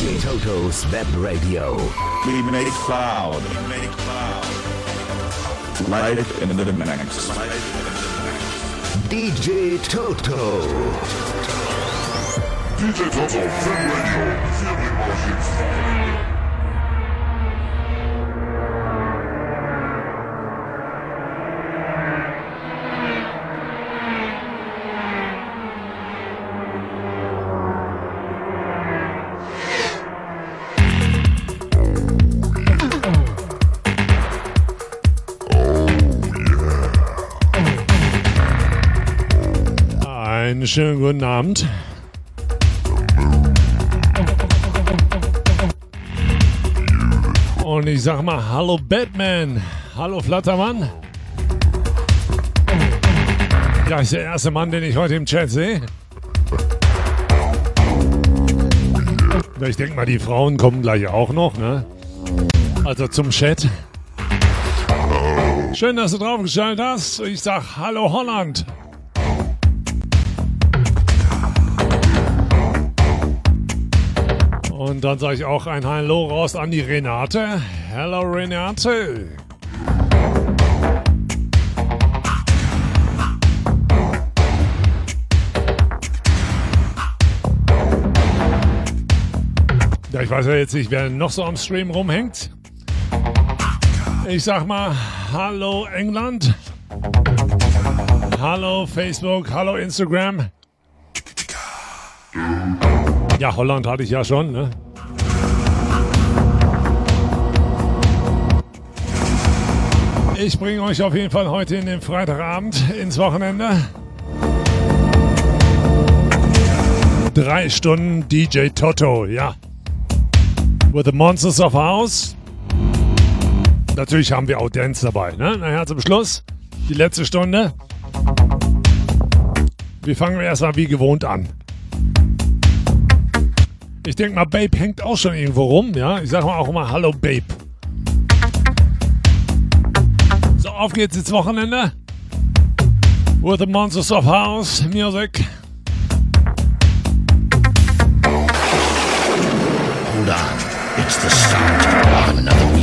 DJ Toto's Web Radio. We make it cloud. We make it cloud. Live in the mix. DJ Toto. DJ Toto, Web Radio, Feeling Martians. Schönen guten Abend. Und ich sag mal, hallo Batman, hallo Flattermann. Ja, ist der erste Mann, den ich heute im Chat sehe. Ich denke mal, die Frauen kommen gleich auch noch, ne? Also zum Chat. Schön, dass du draufgeschaltet hast. Ich sag Hallo Holland. Und dann sage ich auch ein Hallo raus an die Renate. Hallo Renate. Ja, ich weiß ja jetzt nicht, wer noch so am Stream rumhängt. Ich sag mal Hallo England. Hallo Facebook. Hallo Instagram. Ja, Holland hatte ich ja schon, ne? Ich bringe euch auf jeden Fall heute in den Freitagabend ins Wochenende. Drei Stunden DJ Toto, ja. With the Monsters of House. Natürlich haben wir auch Dance dabei, ne? Nachher zum Schluss, die letzte Stunde. Wir fangen erstmal wie gewohnt an. Ich denke mal, Babe hängt auch schon irgendwo rum, ja. Ich sage mal auch immer Hallo Babe. So, auf geht's ins Wochenende. With the Monsters of House Music. Hold on. It's the start of another weekend.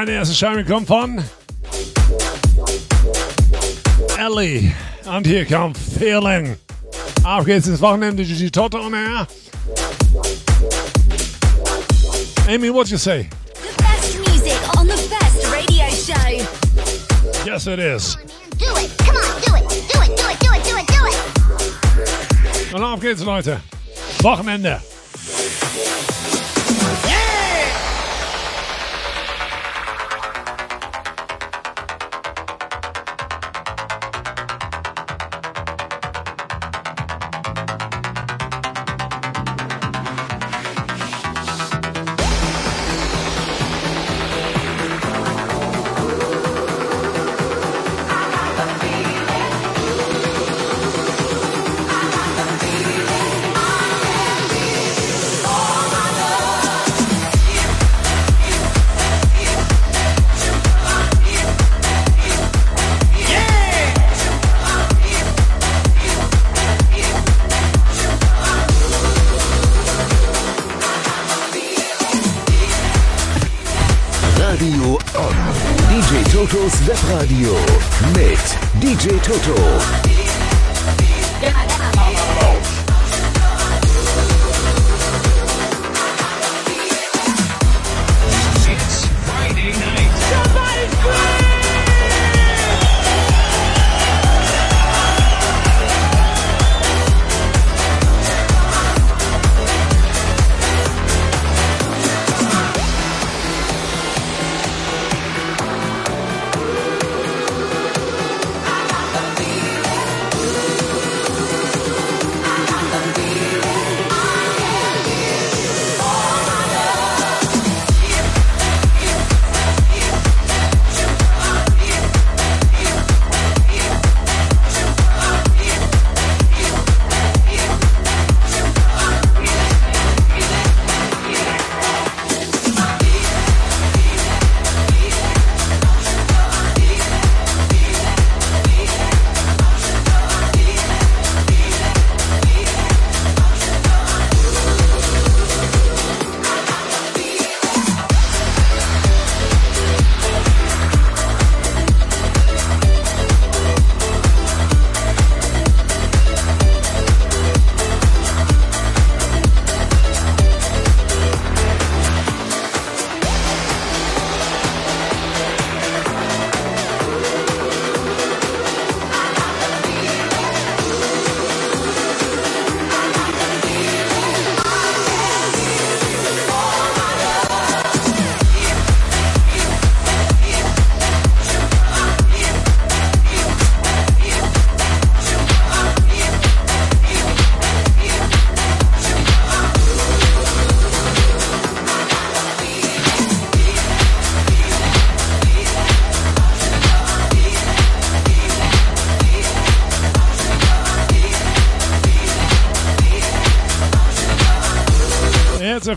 Meine erste Scheibe kommt von Ellie. Und hier kommt Feeling. Auf geht's ins Wochenende, DJ Toto on air. Amy, what you say? The best music on the best radio show. Yes, it is. Do it. Come on, do it. Do it, do it, do it, do it, do it. Und auf geht's, Leute. Wochenende.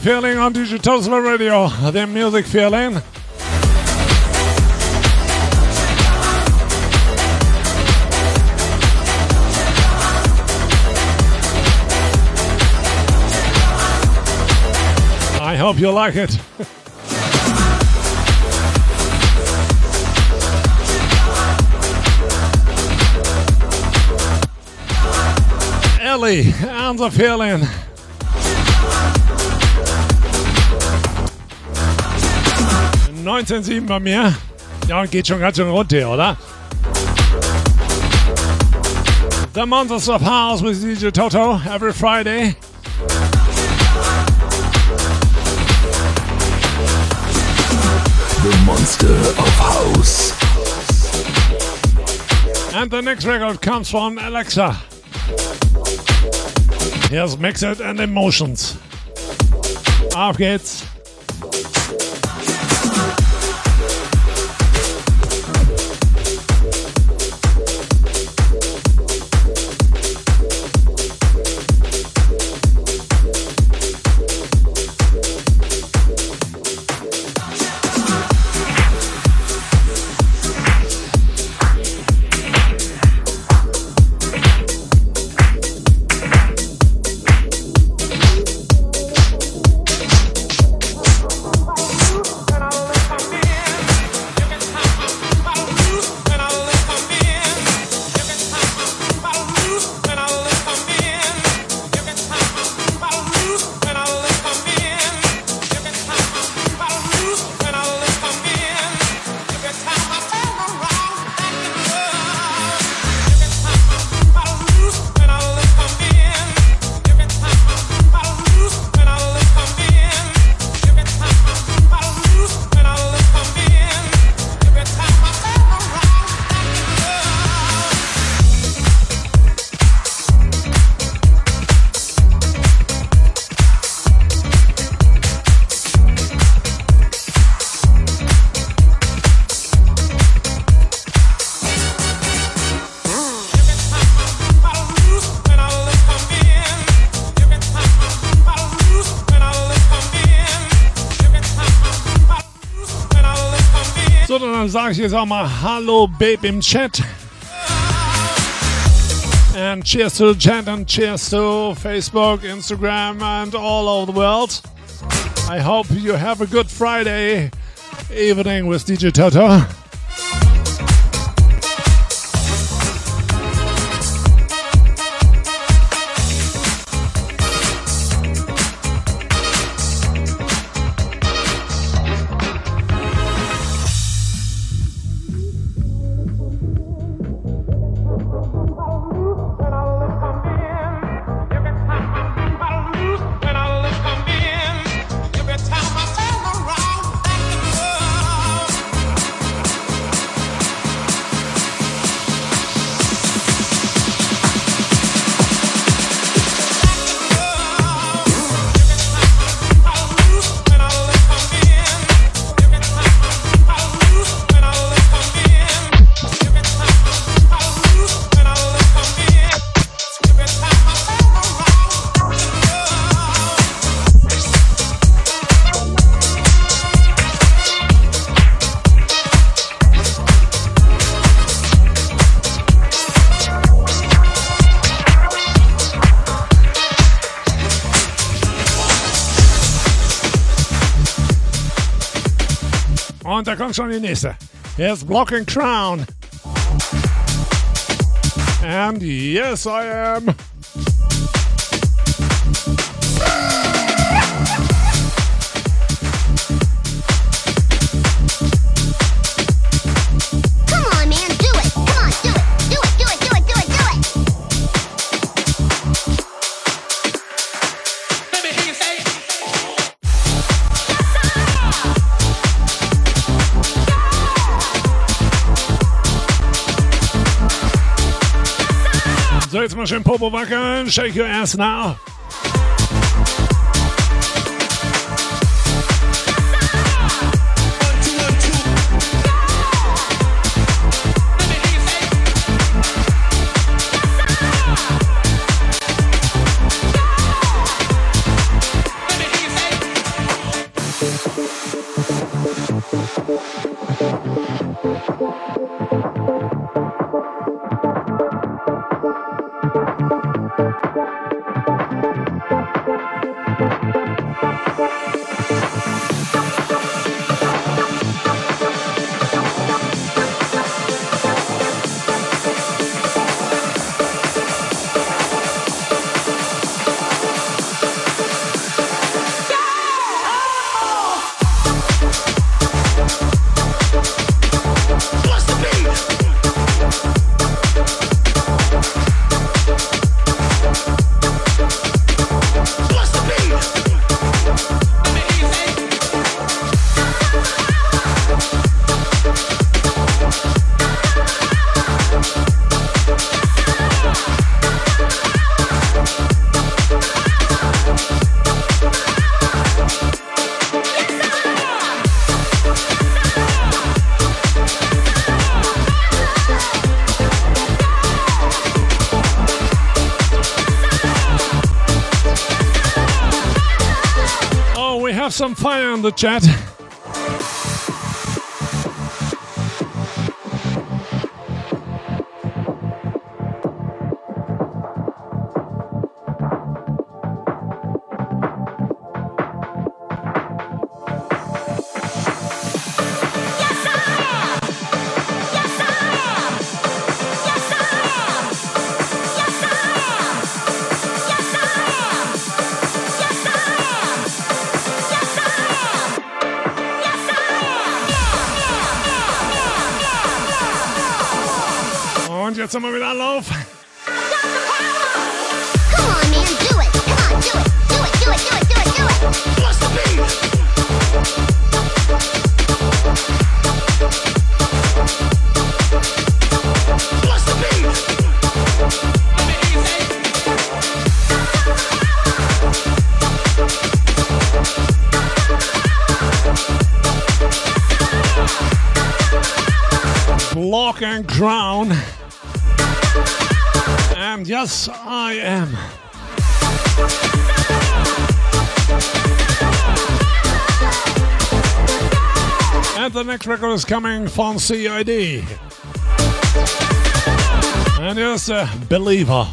Feeling on Digital Radio, the music feeling. I hope you like it. Ellie and the feeling. ...19,7 bei mir. Ja, geht schon ganz schön runter, oder? The Monsters of House with DJ Toto every Friday. The Monster of House. And the next record comes from Alexa. Here's Mix It and Emotions. Auf geht's. Ich jetzt auch mal Hallo Babe im Chat. And cheers to the chat and cheers to Facebook, Instagram, and all over the world. I hope you have a good Friday evening with DJ Toto. Hier ist Blocking Crown. And yes, I am. Popo wackeln. Shake your ass now. Some fire in the chat. Fancy ID. And here's a uh, believer.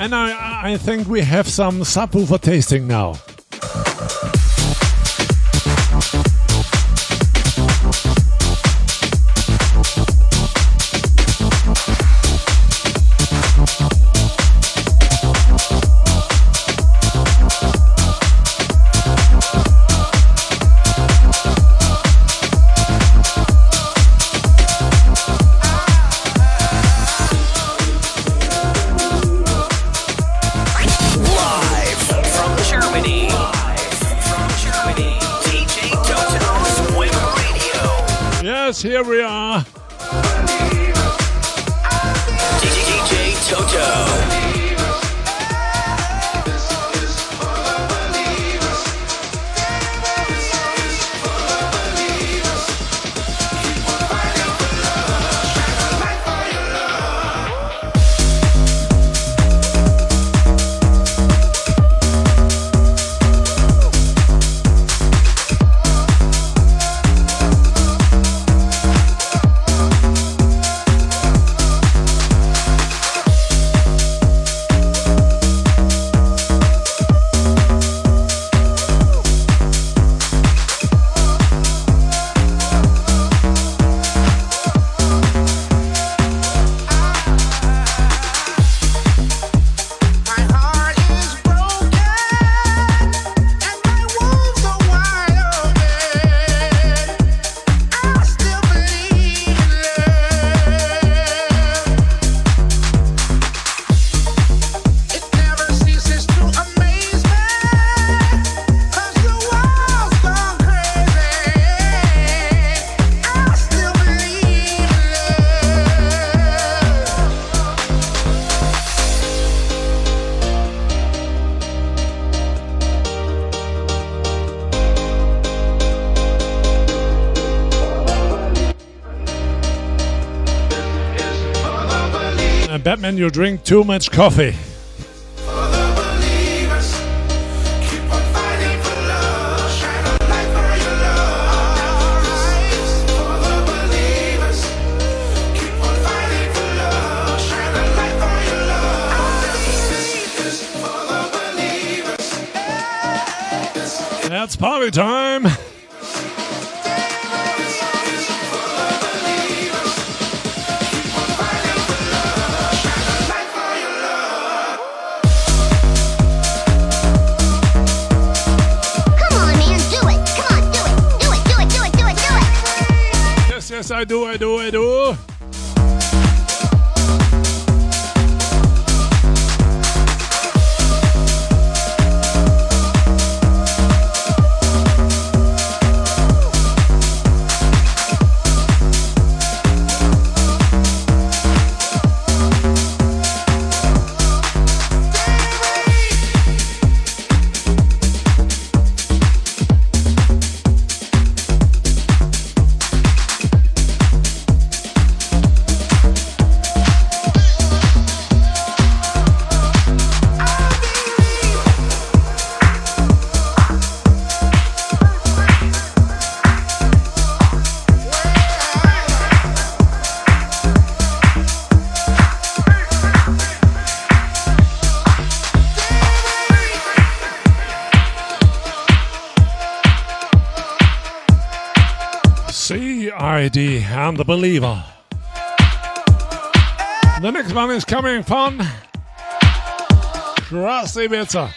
And I, I think we have some subwoofer tasting now. Here we are. You drink too much coffee. Party time. Yes, I do, I do, I do. The Believer. The next one is coming from Krusty Pizza.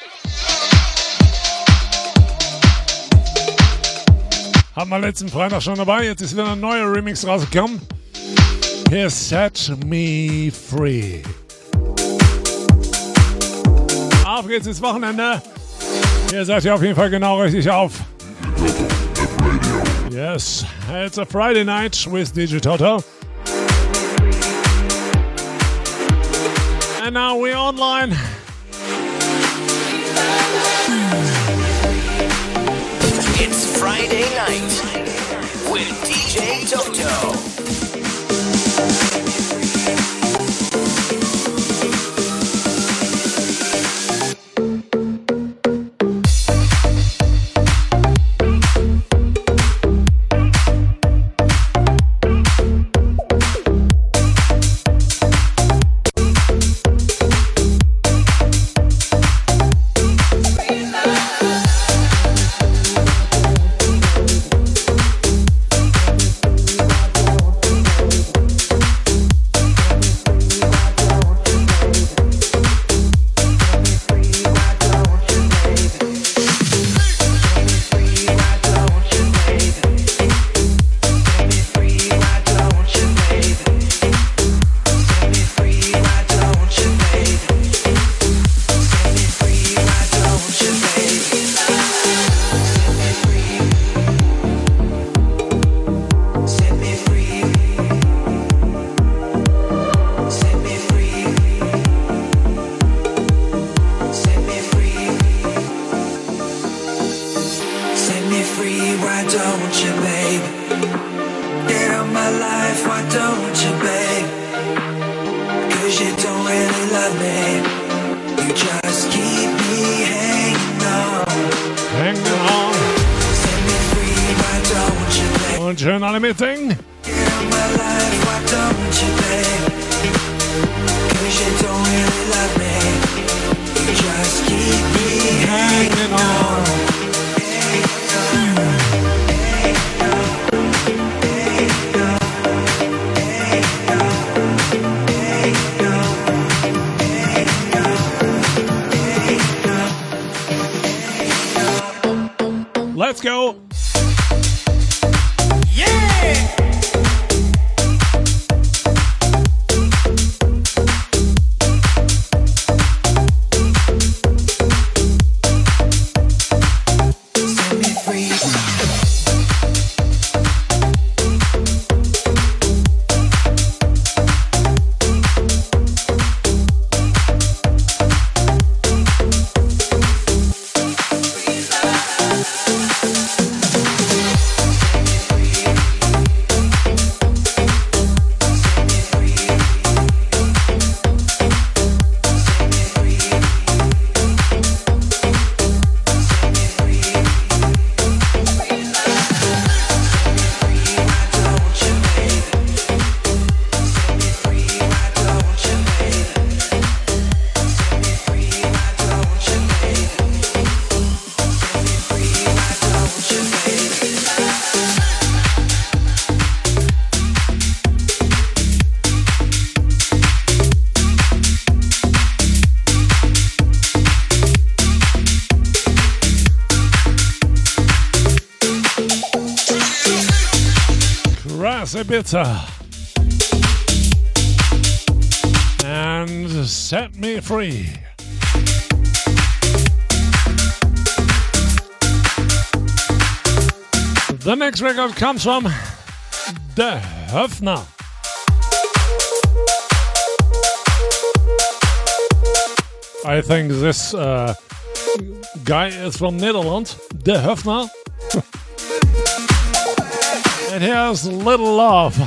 Hatten wir letzten Freitag schon dabei, jetzt ist wieder ein neuer Remix rausgekommen. Here Set Me Free. Auf geht's ins Wochenende. Hier seid ihr auf jeden Fall genau richtig auf. Yes, it's a Friday night with DJ Toto. And now we're online. It's Friday night Bitter. And set me free. The next record comes from The Höfner. I think this uh, guy is from Netherlands, De Höfner. And here's Little Love.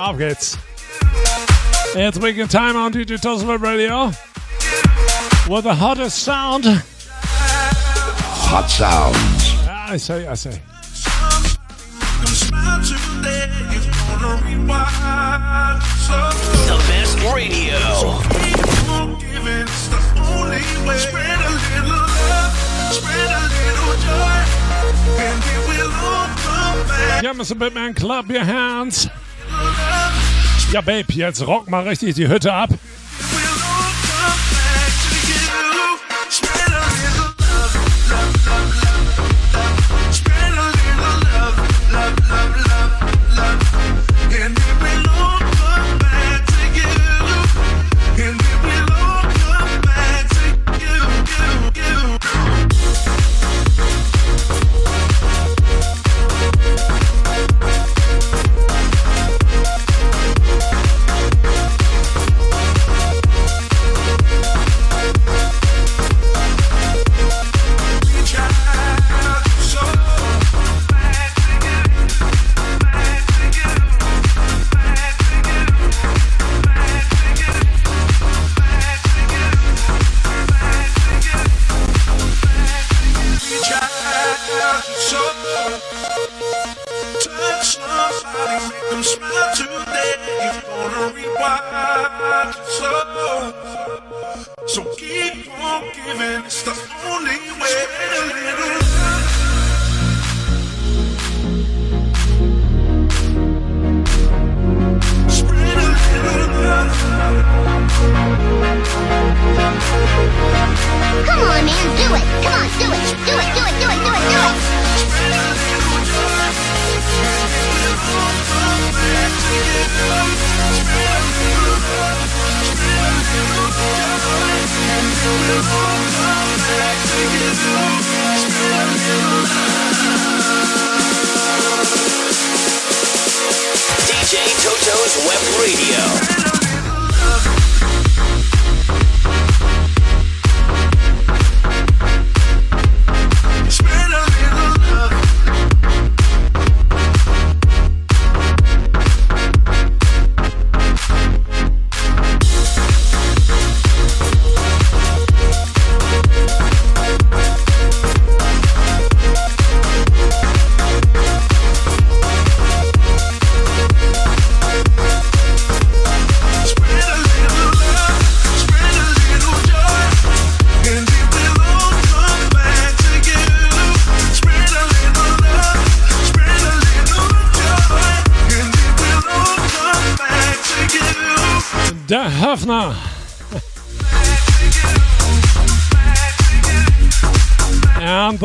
Auf geht's. It's weekend time on DJ Toslip Radio. With the hottest sound. Hot sounds. Ah, I say, I say. The best radio. Spread a little love, spread a little joy, come back. Ja, Mr. Bitman, clap your hands. Ja, Babe, jetzt rock mal richtig die Hütte ab.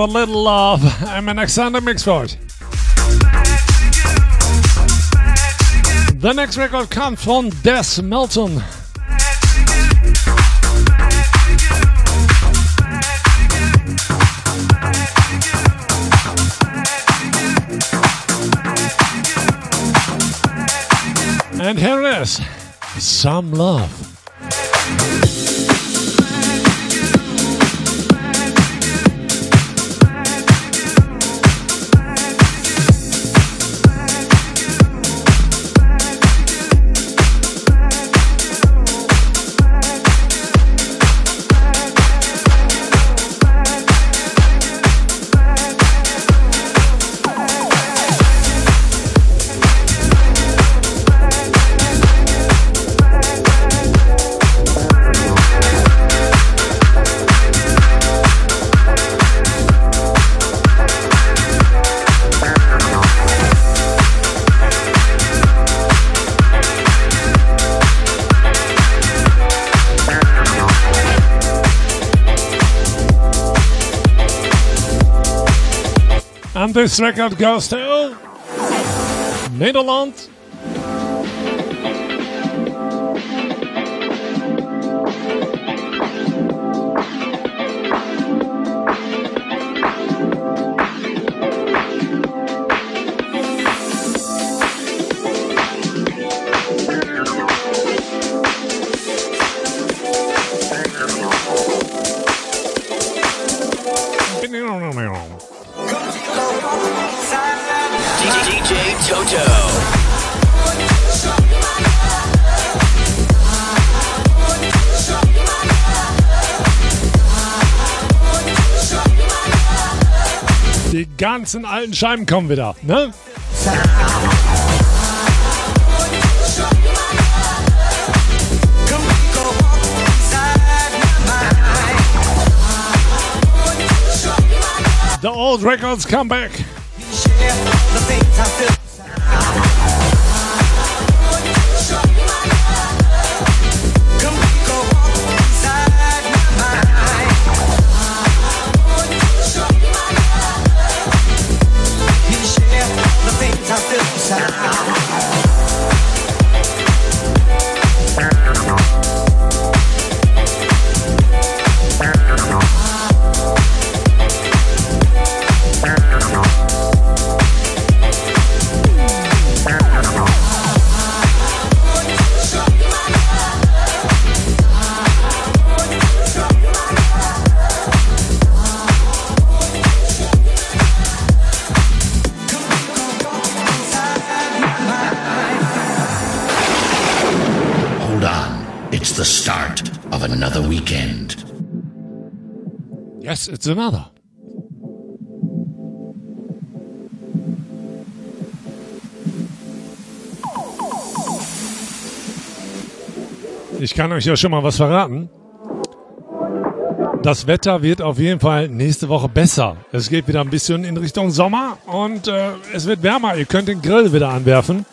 Little love. I'm an Alexander Mixford. The next record comes from Des Melton. And here is some love. This record goes to Nederland. Ganzen alten Scheiben kommen wieder. Ne? The old records come back. The start of another weekend. Yes, it's another. Ich kann euch ja schon mal was verraten. Das Wetter wird auf jeden Fall nächste Woche besser. Es geht wieder ein bisschen in Richtung Sommer und äh, es wird wärmer. Ihr könnt den Grill wieder anwerfen.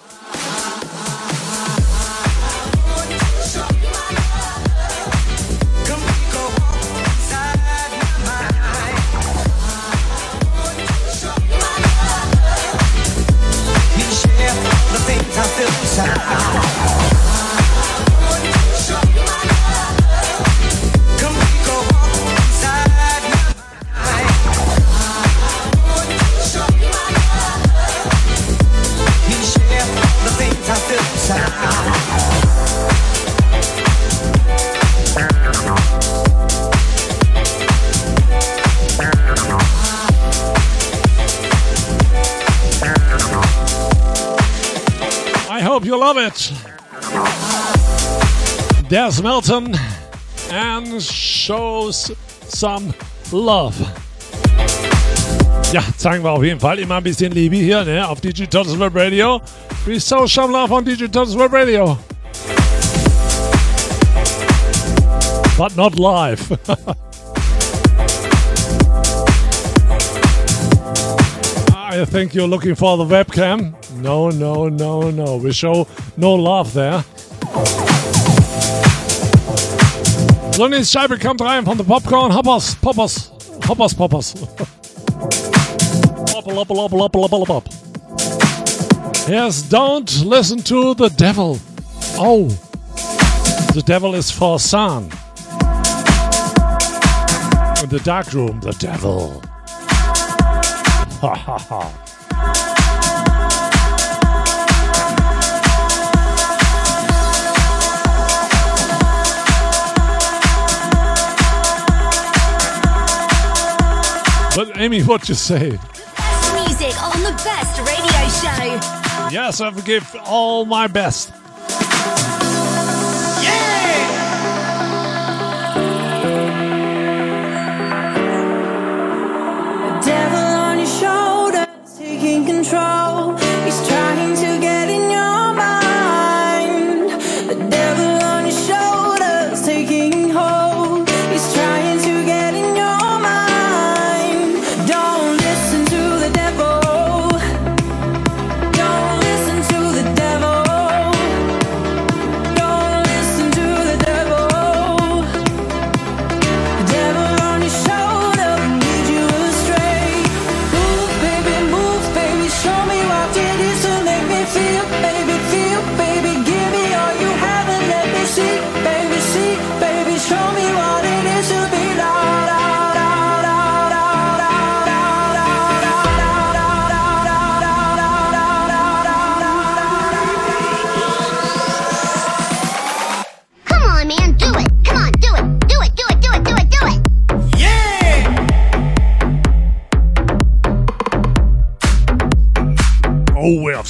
There's Melton and shows some love. Ja, zeigen wir auf jeden Fall immer ein bisschen Liebe hier ne, auf DJ Totos Web Radio. We show some love on DJ Totos Web Radio. But not live. I think you're looking for the webcam. No, no, no, no. We show no love there. Nächste Scheibe kommt rein von The Popcorn Hoppers. Poppers. Hoppers, Poppers. Hoppel. Yes, don't listen to the devil. Oh, the devil is for son. In the dark room, the devil. Ha ha ha. But Amy, what you say? Best music on the best radio show. Yes, I give all my best. Devil on your shoulder, taking control.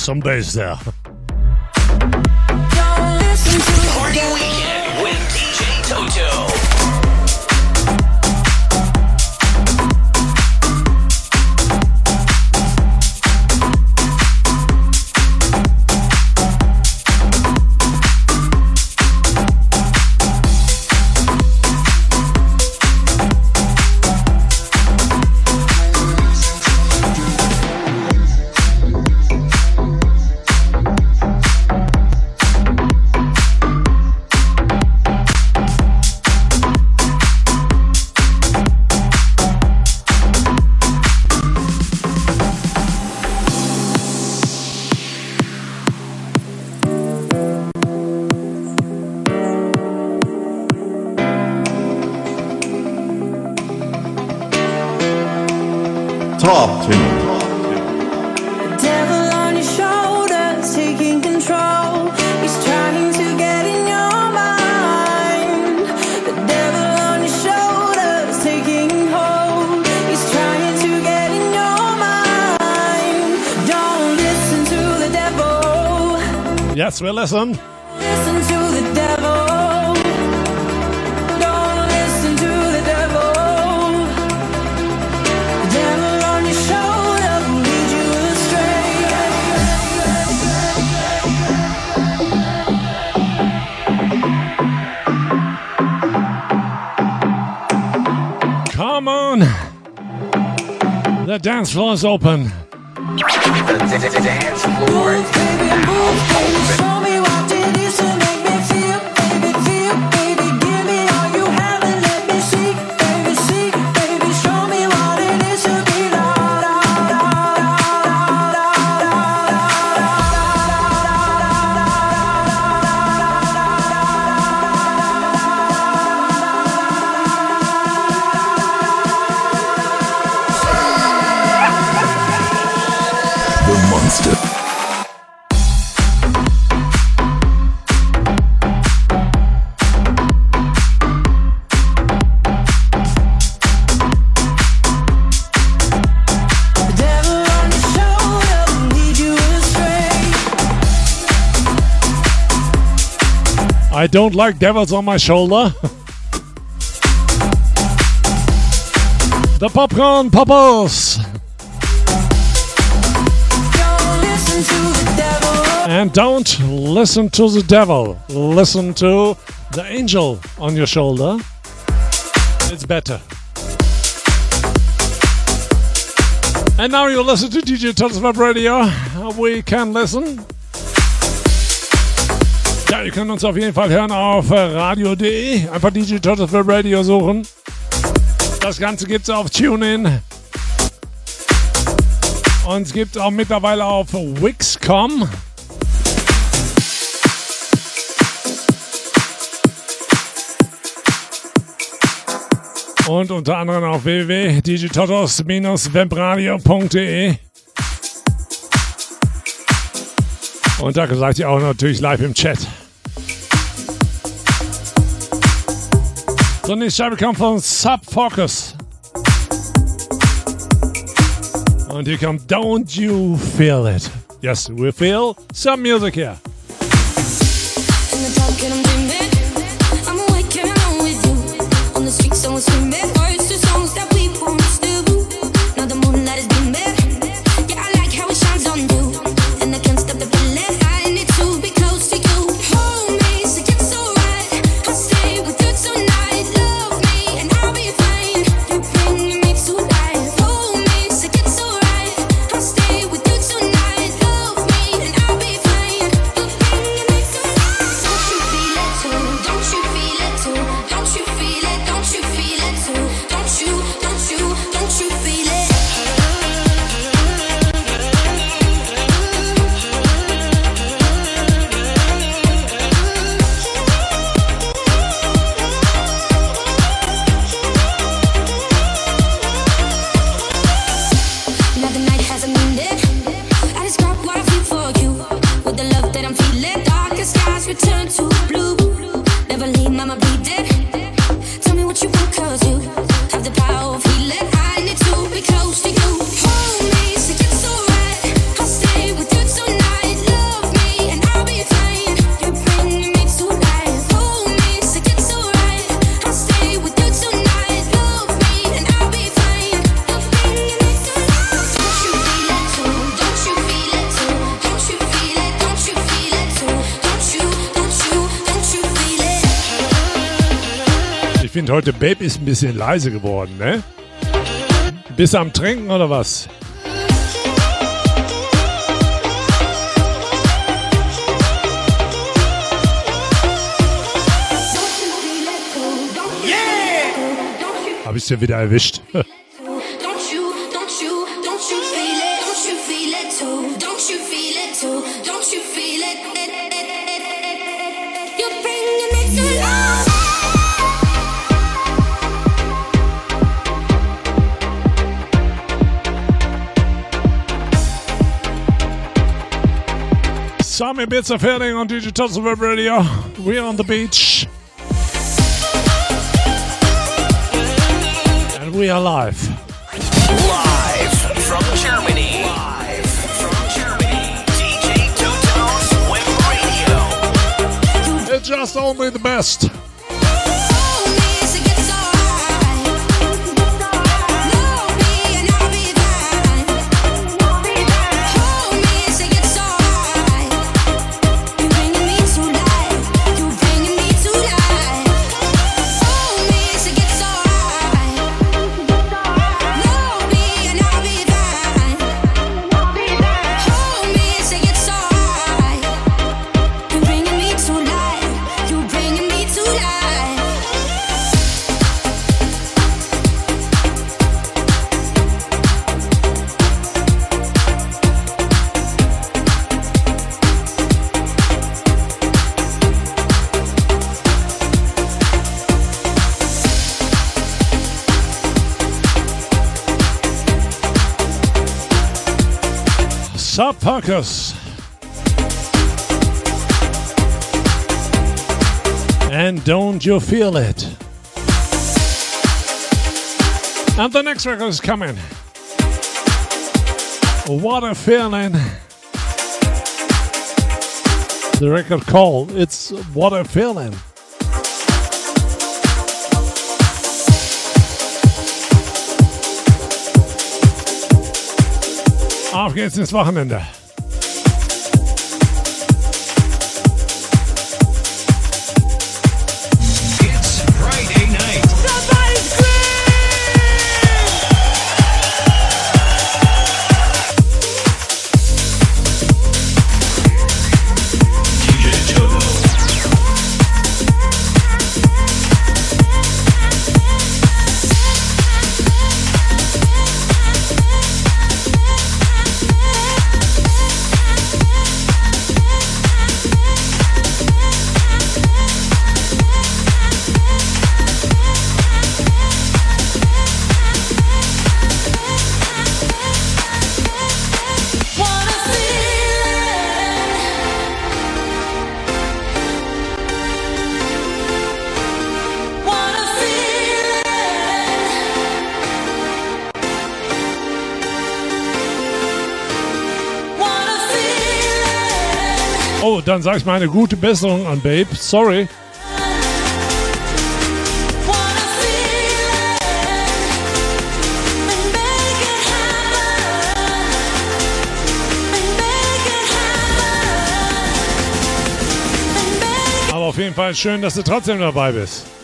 Some days there. Listen. Listen to the devil. Don't listen to the devil. The devil shoulder will lead you astray. Come on. The dance floor is open. Move, baby, move, I don't like devils on my shoulder. the popcorn poppers. And don't listen to the devil. Listen to the angel on your shoulder. It's better. And now you listen to DJ Toto's Web Radio. We can listen. Ja, ihr könnt uns auf jeden Fall hören auf äh, radio.de. Einfach DJ Turtles Web Radio suchen. Das Ganze gibt es auf TuneIn. Und es gibt auch mittlerweile auf Wix.com. Und unter anderem auf www.digitotos-webradio.de. Und da seid ihr auch natürlich live im Chat. So now we come from Sub Focus. And you come, don't you feel it? Yes, we feel some music here. And I'm dreaming. I'm awake and with you. On the someone's screaming. heute Babe ist ein bisschen leise geworden, ne? Bist du am Trinken oder was? Yeah! Hab ich's ja wieder erwischt. bits of healing on DJ Totos Web Radio. We're on the beach. And we are live. Live from Germany. Live from Germany. DJ Web Radio. It's just only the best. And Don't You Feel It. And the next record is coming. What a feeling. The record called. it's What a Feeling. Auf geht's ins Wochenende. So, dann sage ich mal eine gute Besserung an Babe. Sorry. Aber auf jeden Fall schön, dass du trotzdem dabei bist.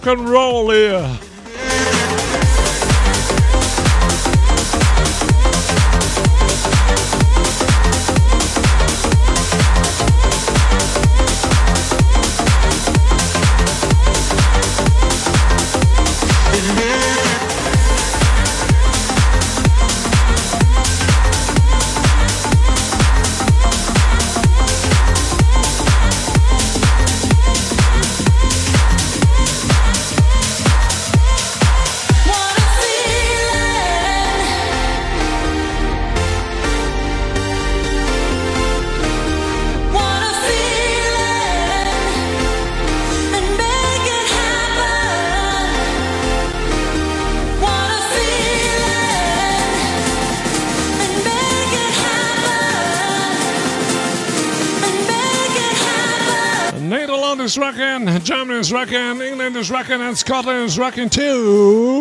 Rock and roll here. Is rocking, and Scotland is rocking too.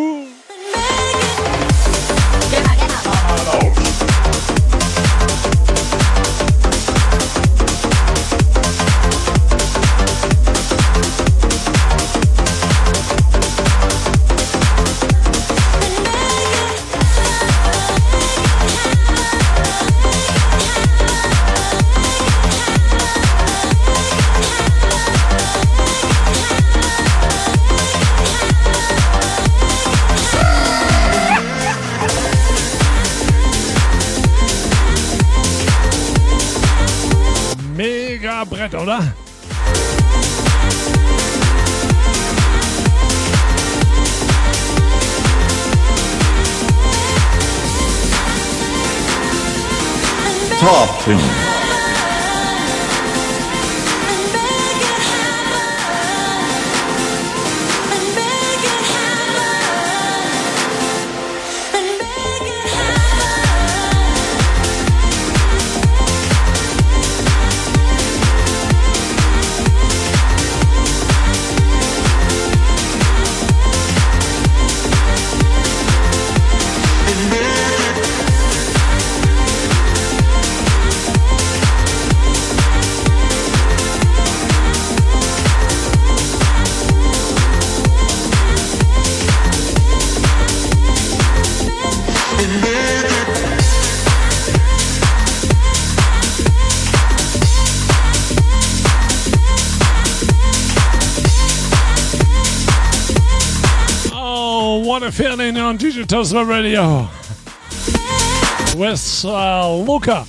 Slam Radio with uh, Luca.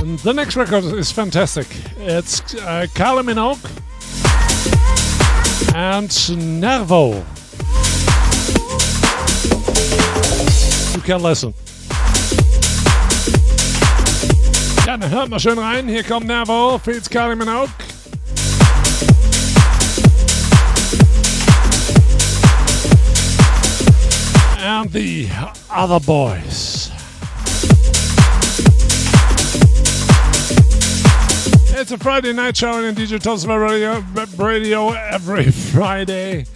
And the next record is fantastic. It's uh, Kylie Minogue and Nervo. You can listen. Dann hört mal schön rein. Hier kommt Nervo, feats Kylie Minogue. The other boys. It's a Friday night show in Digital Summer Radio, radio every Friday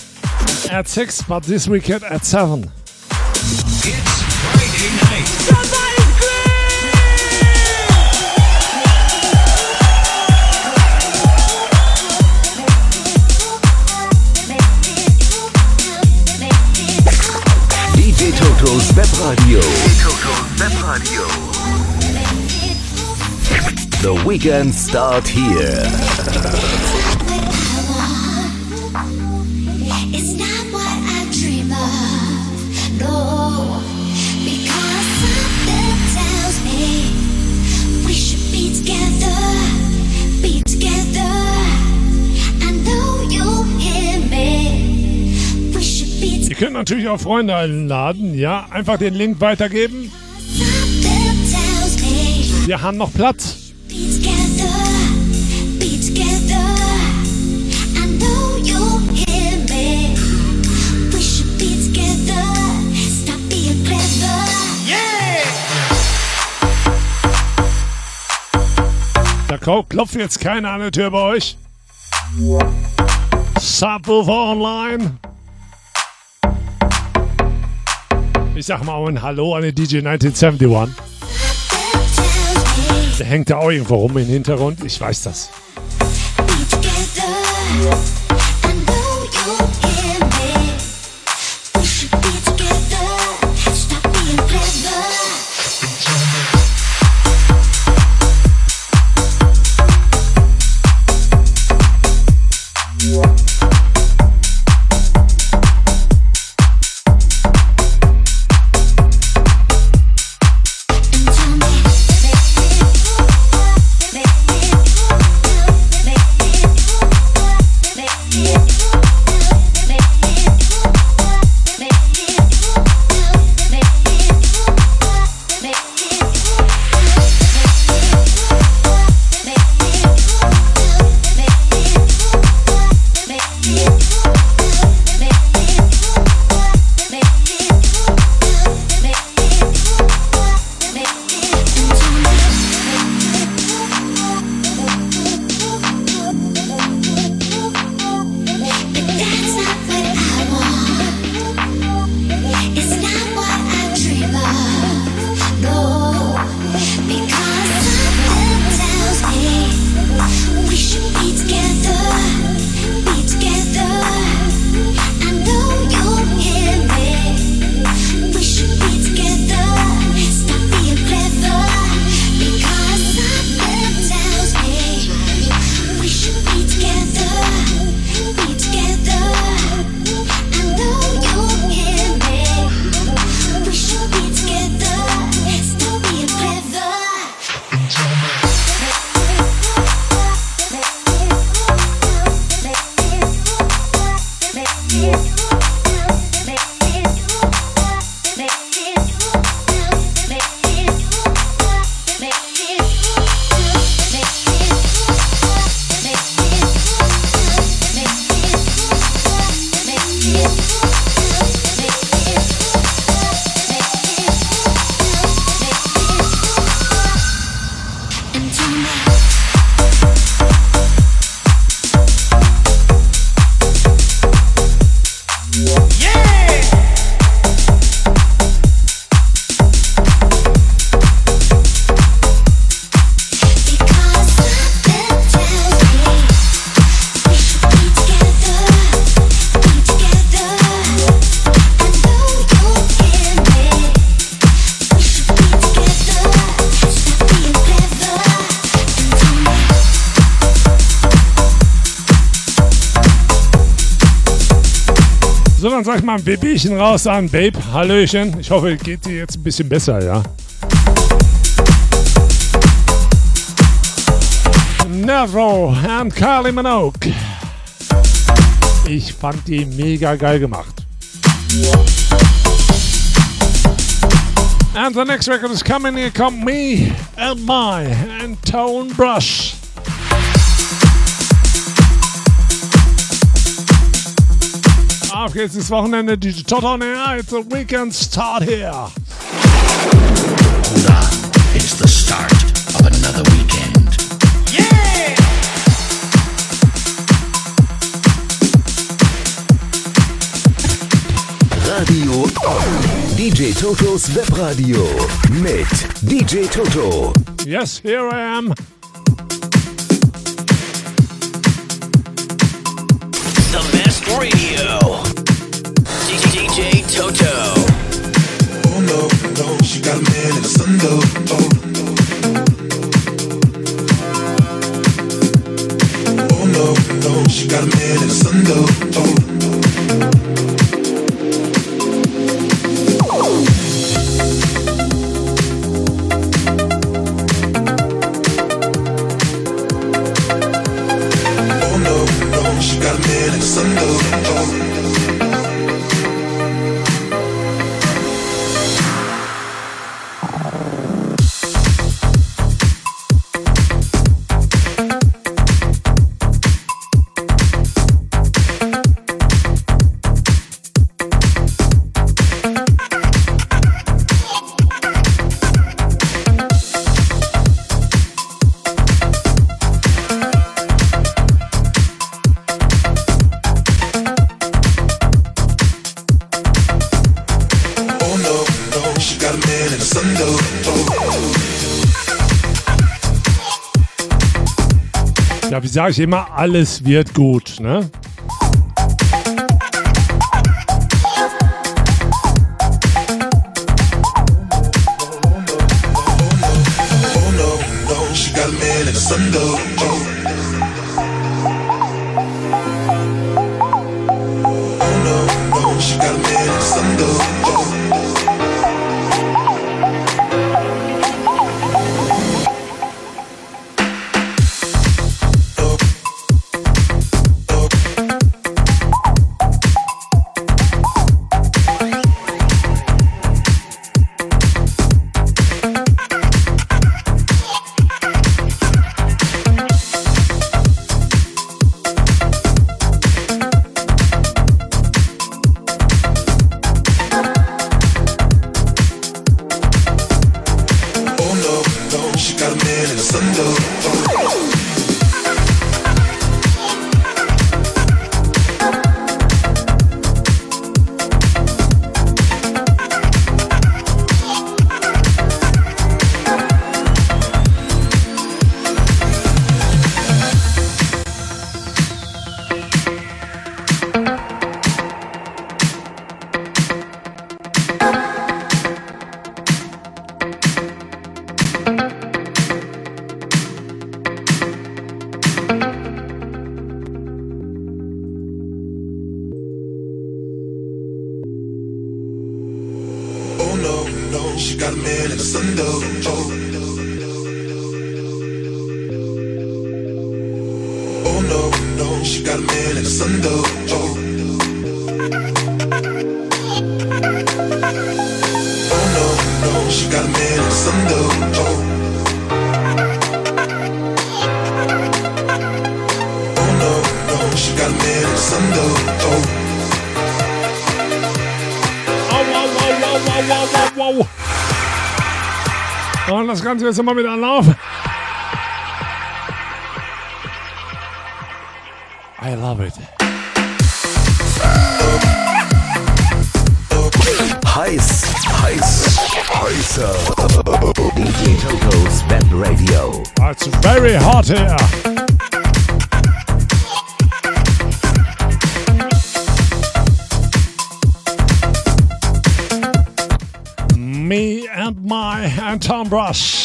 at 6, but this weekend at 7. DJ Totos Webradio. The weekend start here. Könnt natürlich auch Freunde einladen. Ja, einfach den Link weitergeben. Wir haben noch Platz. Da klopft jetzt keiner an der Tür bei euch. Subwoofer online. Ich sag mal auch ein Hallo an den DJ 1971. Der hängt da auch irgendwo rum im Hintergrund. Ich weiß das. Mal ein Babychen raus an Babe. Hallöchen. Ich hoffe, geht dir jetzt ein bisschen besser, ja? Nevo and Kylie Minogue. Ich fand die mega geil gemacht. And the next record is coming here, come me and my and Tone Brush. Auf geht's ins Wochenende, DJ Toto on air. It's a weekend start here. It's the start of another weekend. Radio DJ Totos Webradio mit DJ Toto. Yes, here I am. Sage ich immer, alles wird gut, ne? Au. Und das Ganze jetzt immer mit Anlauf. I love it. Heiß, heiß, heißer. Uh, DJ Toto's Web Radio. It's very hot here. Me and my and Toothbrush.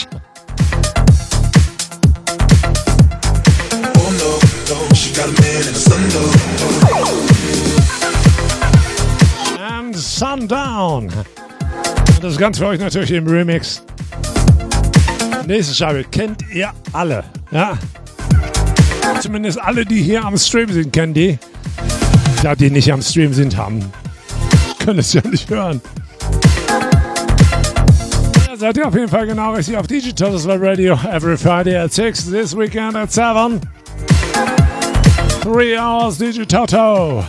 Ganze für euch natürlich im Remix. Nächste Scheibe kennt ihr alle. Ja? Zumindest alle, die hier am Stream sind, kennen die. Da die nicht am Stream sind, haben. Können es ja nicht hören. Ja, seid ihr auf jeden Fall genau richtig auf Digital Web Radio every Friday at 6, this weekend at 7. Three hours Digitoto.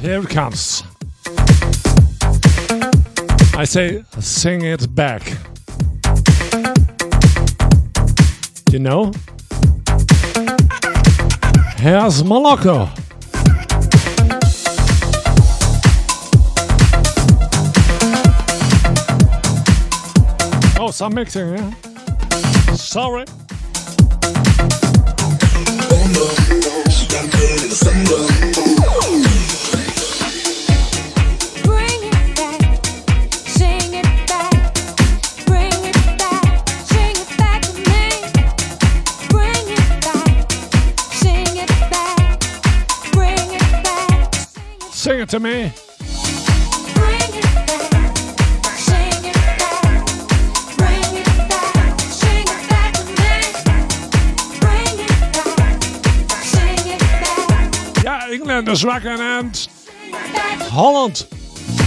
Here it comes. I say, sing it back. You know? Here's Moloko. Oh, some mixing, yeah? Sorry. Oh it back. Yeah, England is rocking and Holland.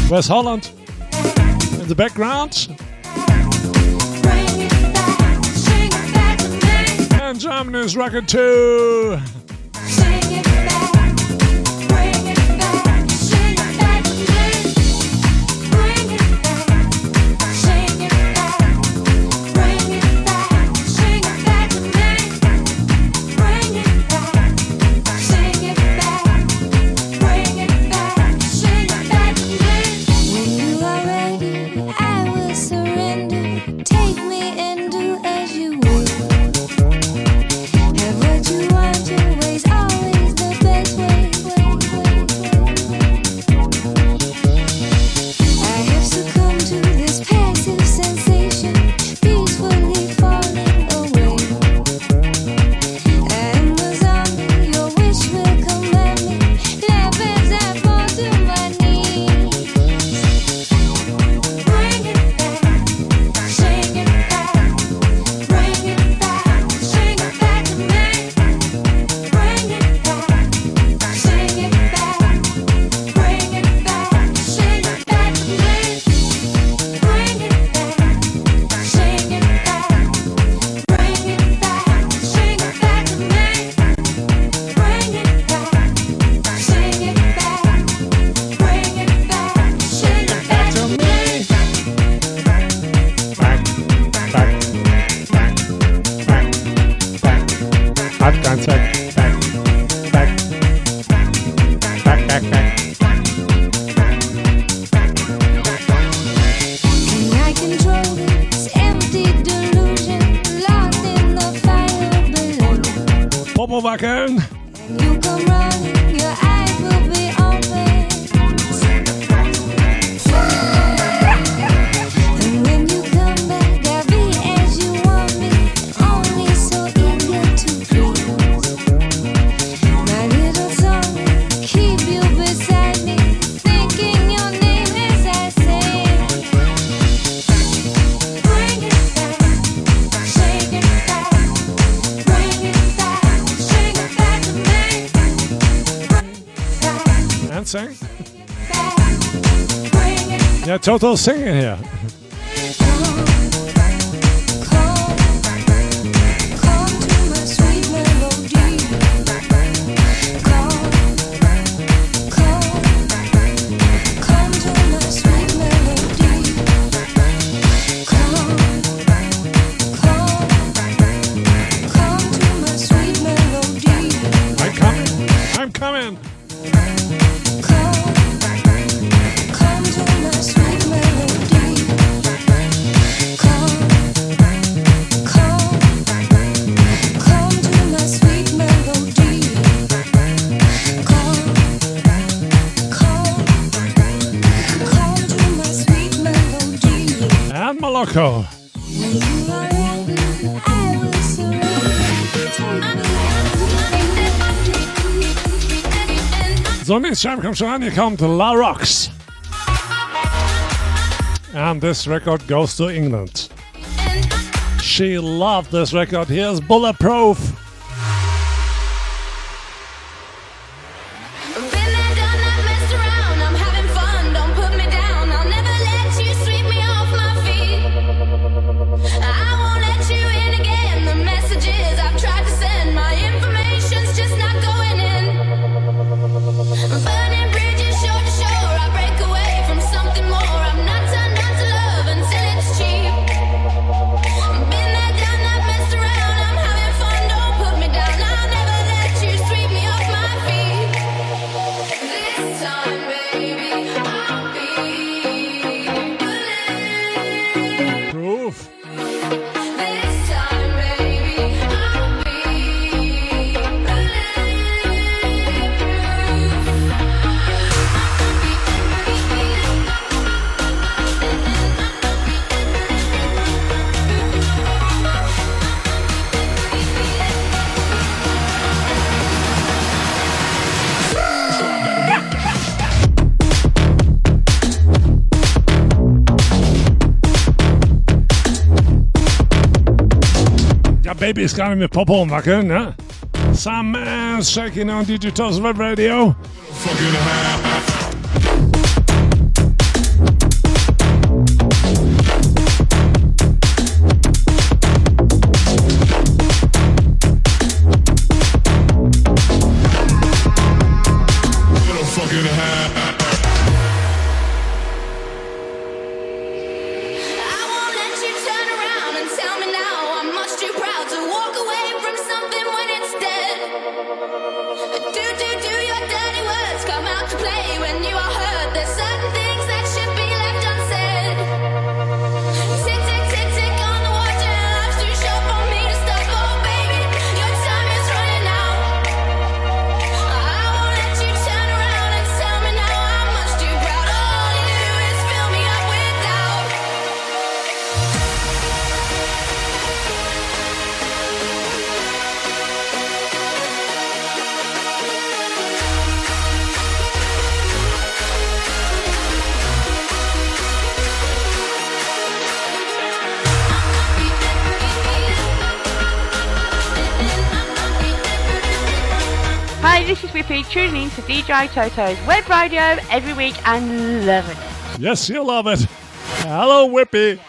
Where's Holland? In the background. And Germany is rocking too. got Toto singing here. It's time comes on, you come to La Roux. And this record goes to England. She loved this record. Here's Bulletproof. Vi ska med huh? Some man Shaking on DJ Toto's Web Radio. DJ Toto's web radio every week and loving it. Yes, you'll love it. Hello, Whippy.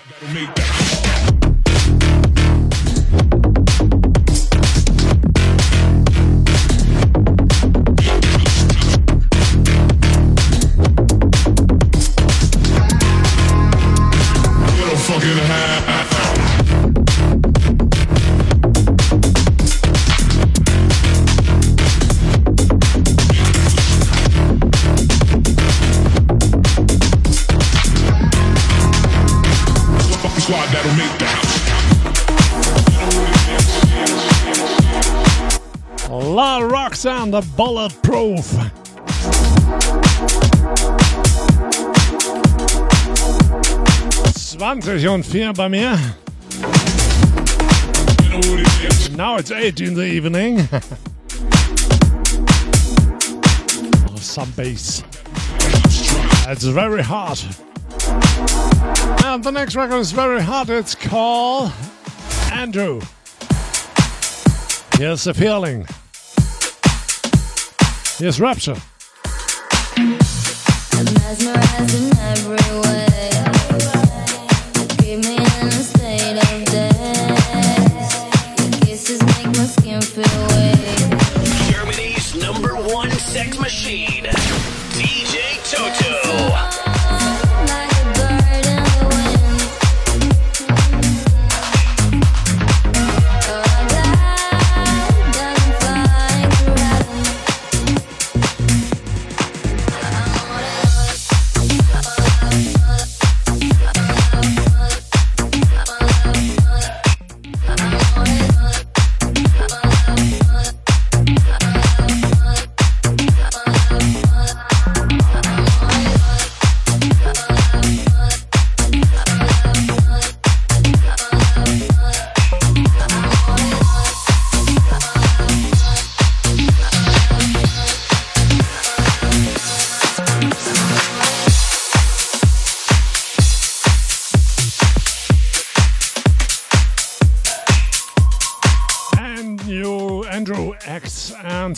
Alexander Bulletproof. Zwanzig und bei mir. Now it's eight in the evening. oh, some bass. It's very hard. And the next record is very hard. It's called Andrew. Here's the feeling. Here's Rapture.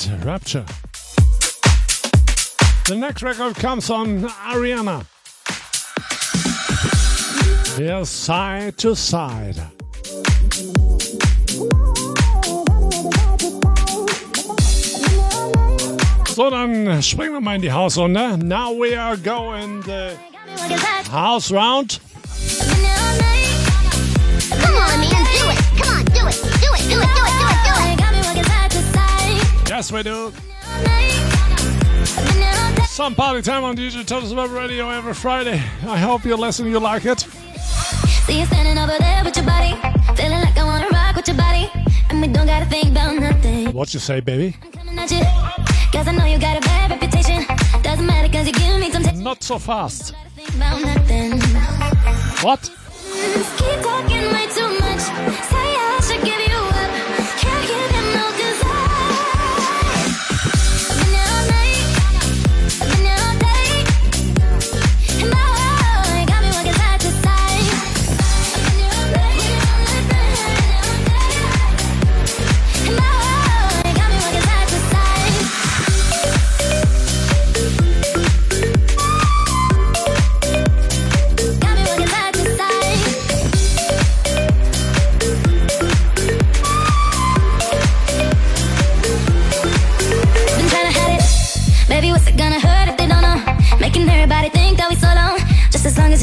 And Rapture. The next record comes on Ariana. Here's side to side. So, dann springen wir mal in die Hausrunde. Now we are going the house round. Come on, man, do it. Come on, do it. Do it, do it, do it, do it. Yes, we do. Some party time on DJ Toto's Web Radio every Friday. I hope you listen, you like it. See you standing over there with your body. Feeling like I wanna rock with your body. And we don't gotta think about nothing. What you say, baby? You. Cause I know you got a bad reputation. Doesn't matter cause you give me temptation. Not so fast. Think about nothing. What?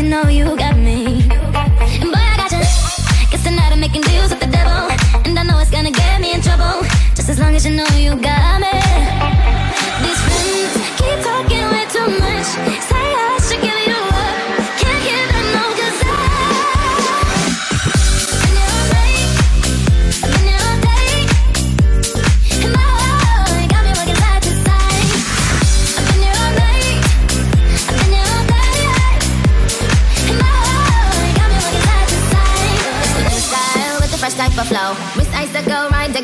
Know you got me. And boy, I got you. Guess tonight I'm making deals with the devil. And I know it's gonna get me in trouble. Just as long as you know you got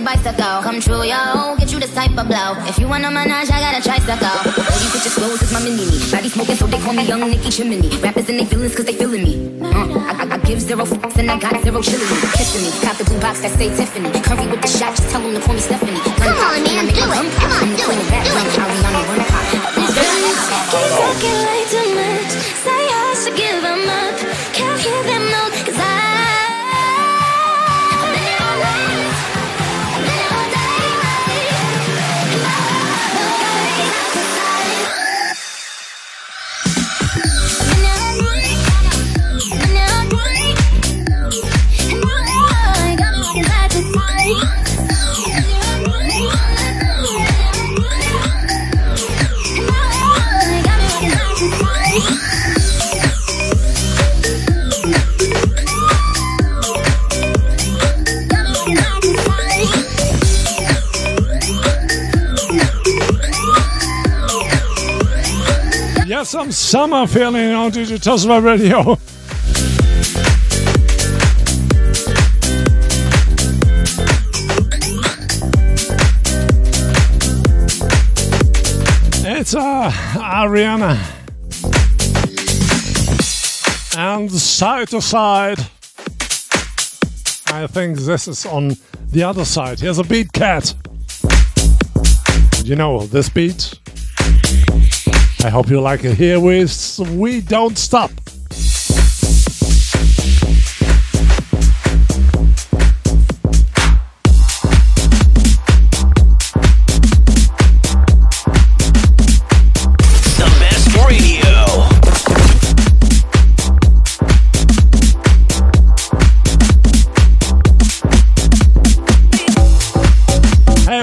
bicycle. Come true, yo. Get you this type of blow. If you want a menage, I got a tricycle. All these bitches clothes is my mini me. Body smoking, so they call me Young Nicky Chimney. Rappers and they feelings, cause they feeling me. Uh, I, I, I give zero fucks and I got zero chilling me. Kissing me. Cop the blue box that say Tiffany. Curry with the shot, just tell them to call me Stephanie. Gun Come on, man, do it. Come on, do it. Do it. Run pop. These friends keep talking way too much. Say I should give them up. Can't hear them no, cause I. some summer feeling on Digital Radio. It's uh, Ariana and side to side. I think this is on the other side. Here's a beat cat. You know this beat? I hope you like it. Here with We Don't Stop.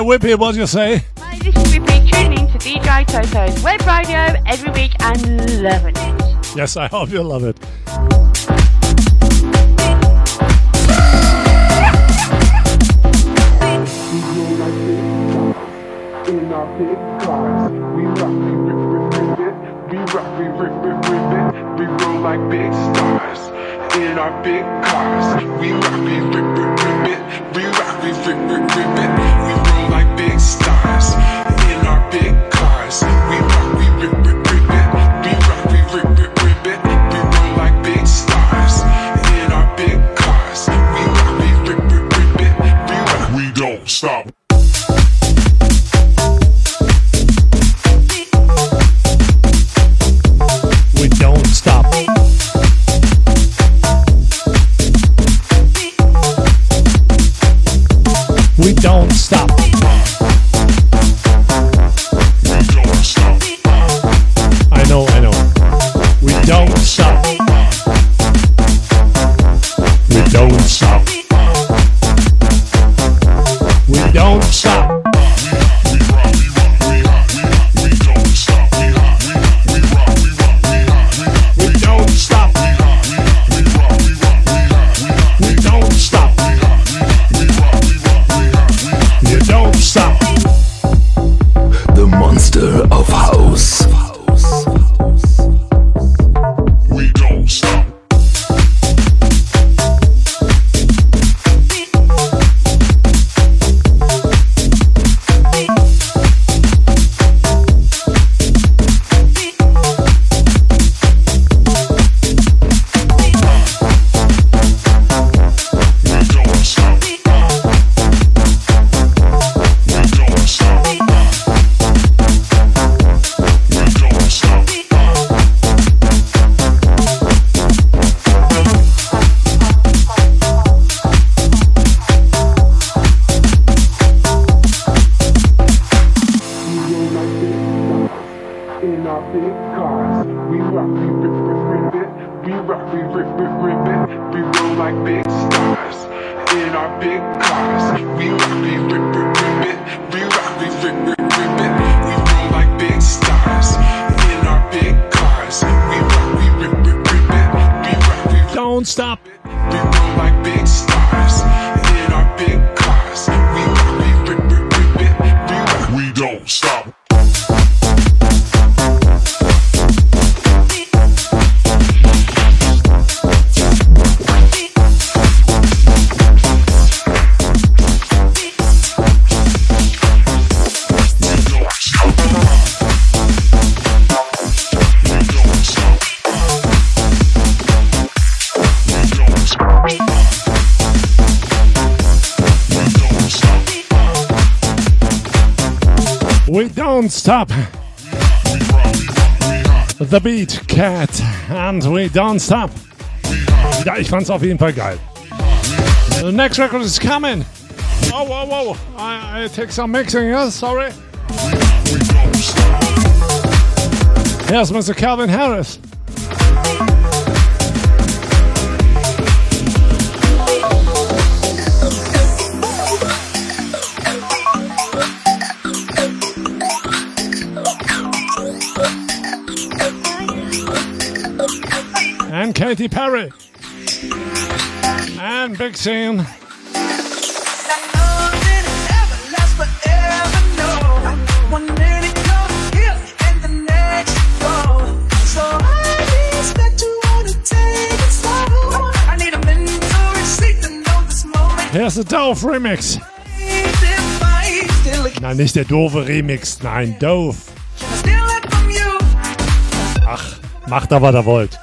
Whippy, what do you say? DJ Toto's web radio every week and loving it. Yes, I hope you'll love it. stop. The Beat Cat and We Don't Stop. Ja, ich fand's auf jeden Fall geil. The next record is coming. Oh, whoa, whoa. I, I take some mixing, yeah? Sorry. Here's Mr. Calvin Harris. Katy Perry. And Big Sam. Here's the Dove Remix. Nein, nicht der doofe Remix, nein, Dove. Ach, macht aber, was ihr wollt.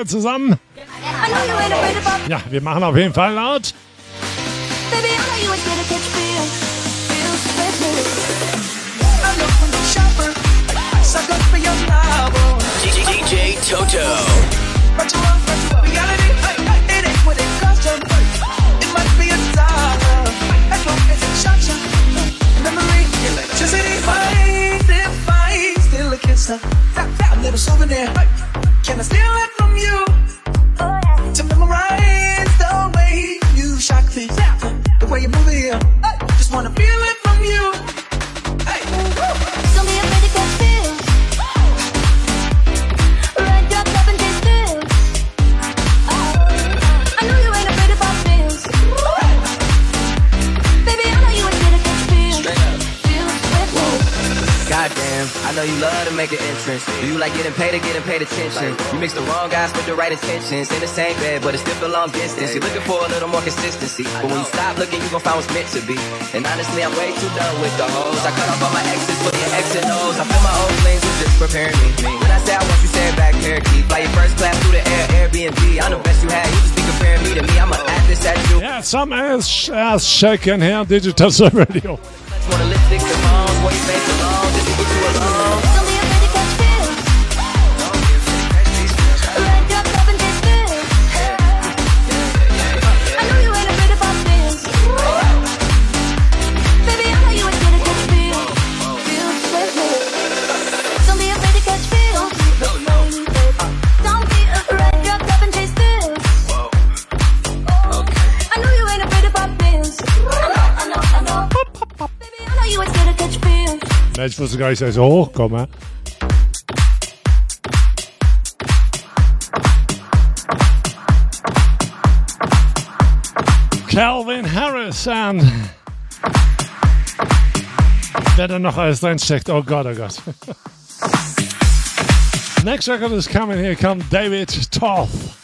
Alle zusammen? I know you ain't afraid of Ja, wir machen auf jeden Fall laut. Baby, I you like getting paid paid attention? You mix the wrong guys with the right intentions. In the same bed, but it's still a long distance. You're looking for a little more consistency. But when you stop looking, you gon' find what's meant to be. And honestly, I'm way too done with the hoes. I cut off all my exes for your X and O's. I feel my old flings was just preparing me. When I say I want you, say it back, parakeet. Fly your first class through the air, Airbnb. I'm the best you had. You just be comparing me to me. I'ma add this at you. Yeah, some ass, ass shaking here on Digital Soul Radio. Wusste gar nicht, dass ich so hochkomme. Oh, Calvin Harris and wer da noch alles reinsteckt. Oh Gott, oh Gott. Next record is coming. Here come David Toth.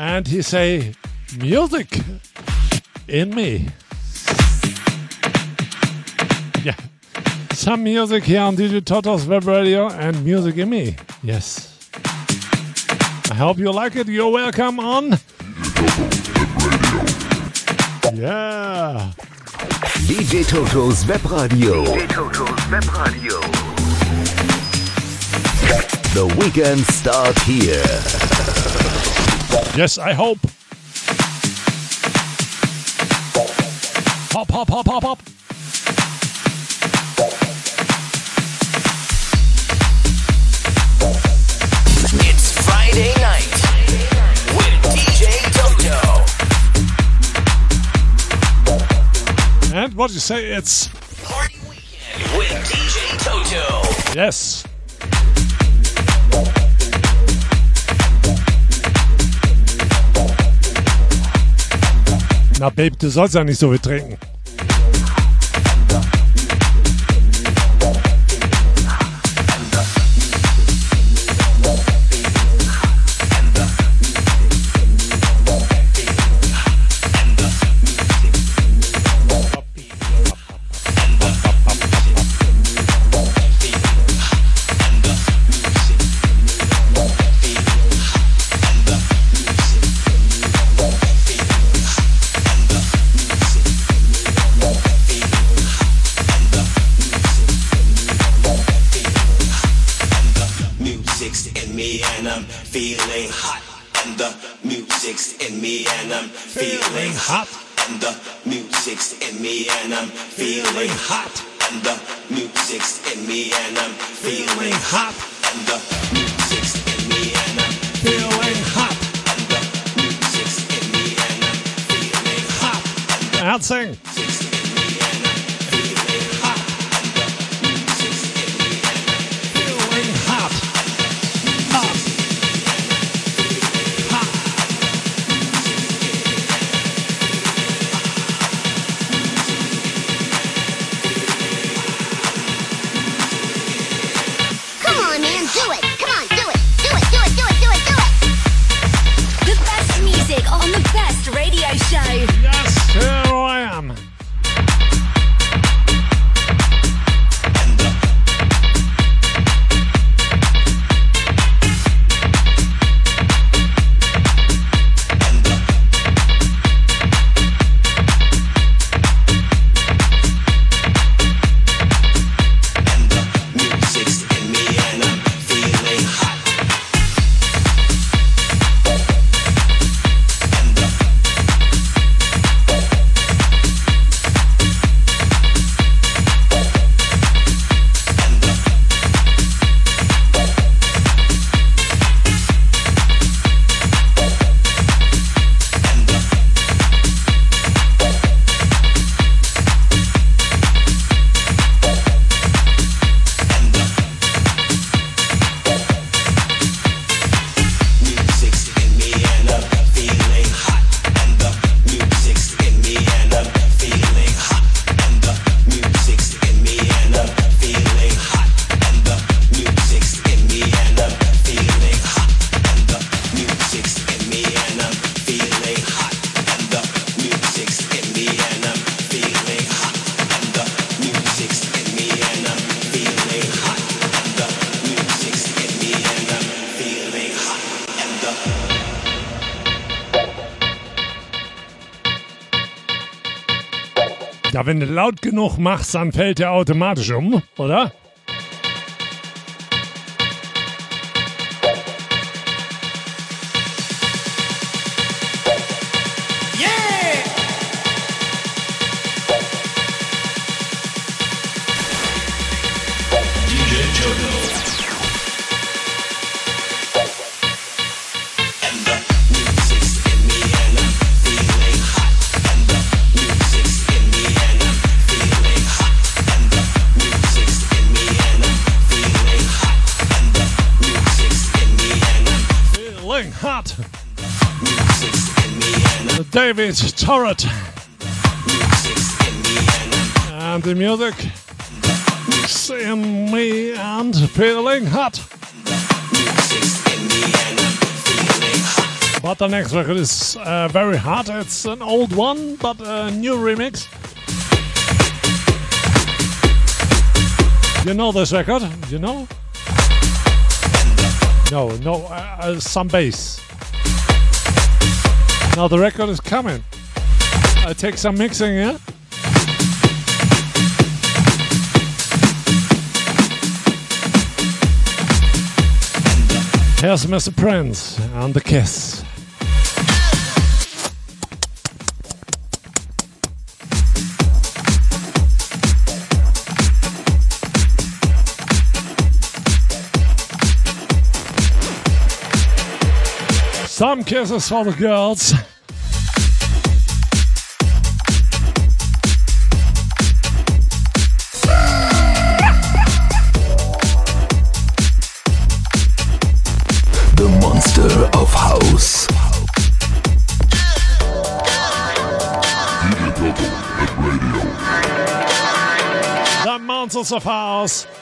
And he say, music in me. Yeah. Some music here on DJ Toto's web radio and music in me. Yes. I hope you like it. You're welcome on. Yeah. DJ Toto's Web Radio. DJ Toto's Web Radio. The weekend start here. Yes, I hope. Hop, hop, hop, hop, hop. It's Friday night with DJ Toto. And what do you say? It's Party weekend with DJ Toto. yes. Na, Babe, du sollst ja nicht so viel trinken. Genug machst, dann fällt der automatisch um, oder? The Turret. And the music. Seeing me and feeling hot. But the next record is uh, very hot. It's an old one, but a new remix. You know this record? You know? No, no, uh, uh, some bass. Now the record is coming. I take some mixing, yeah? Here's Mr. Prince and the Kiss. Some kisses for the girls. The monster of house. The Monsters of House.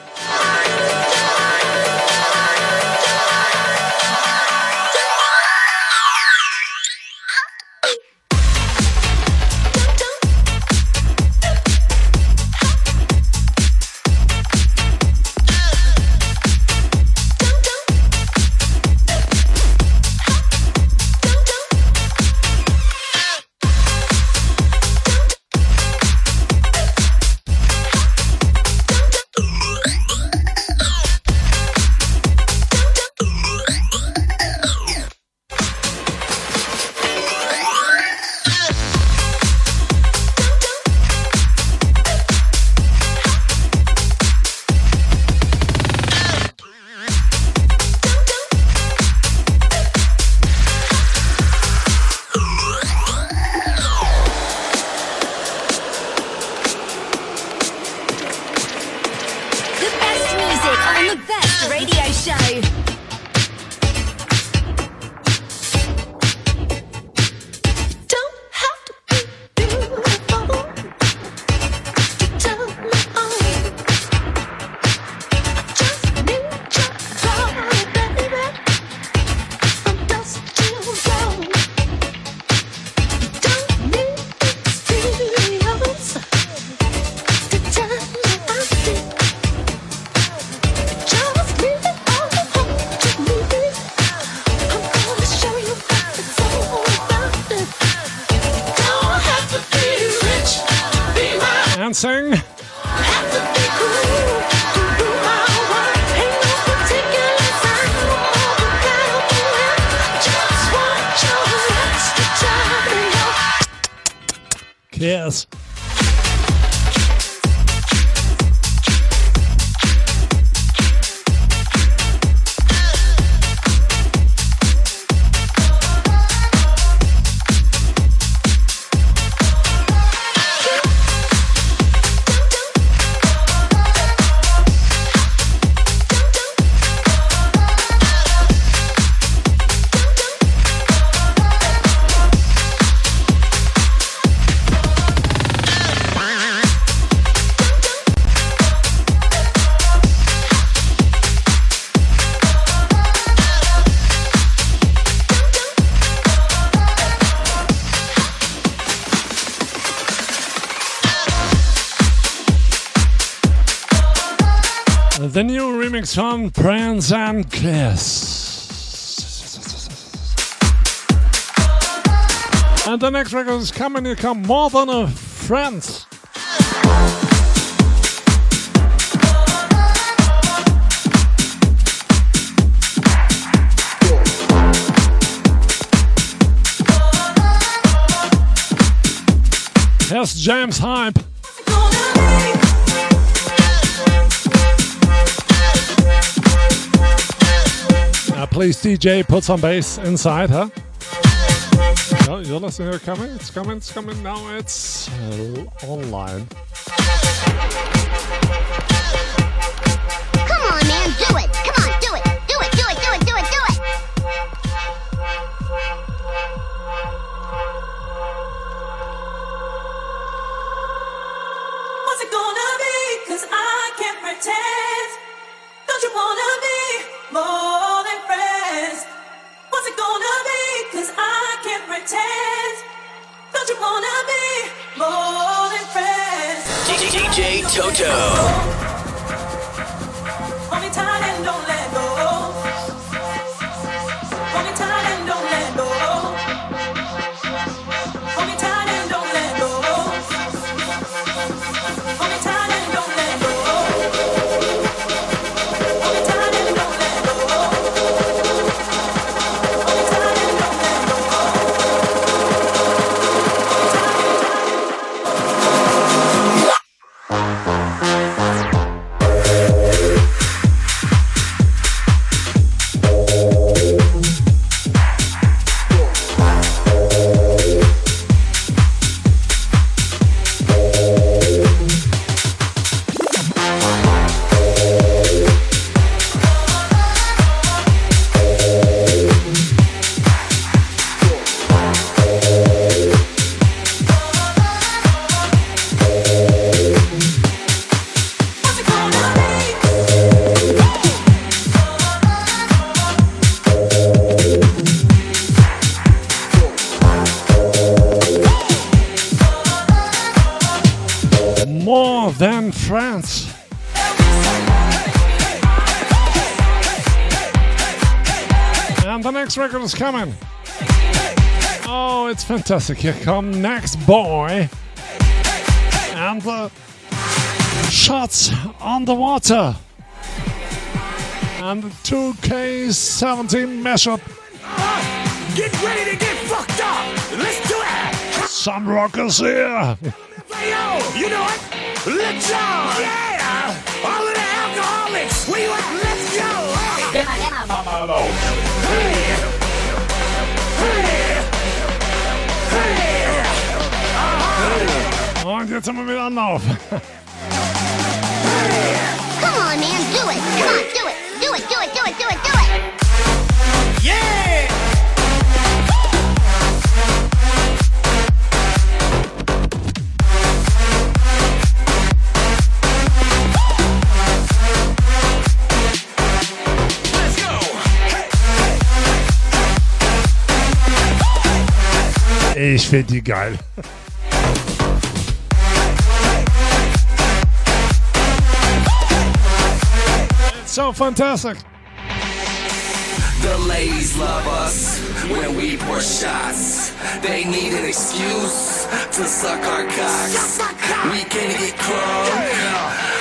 From Prince and Kiss. And the next record is coming, you come more than a friend. Here's James Hype. Please, DJ, put some bass inside, huh? You're listening. It's coming. It's coming. It's coming. Now it's uh, online. Next record is coming. Oh, it's fantastic. Here come Next Boy. And the shots on the water. And the 2K17 mashup. Get ready to get fucked up. Let's do it. Some rockers here. Yo, you know what? Let's go. Yeah. All of the alcoholics. Where you? Let's go. Hey. Hey. Und jetzt sind wir wieder Anlauf. Come on, man, do it. Come on, do it. Do it, do it, do it, do it, do it. Yeah. Ich finde die geil. So fantastic. The ladies love us when we pour shots. They need an excuse to suck our cocks. We can get crunk.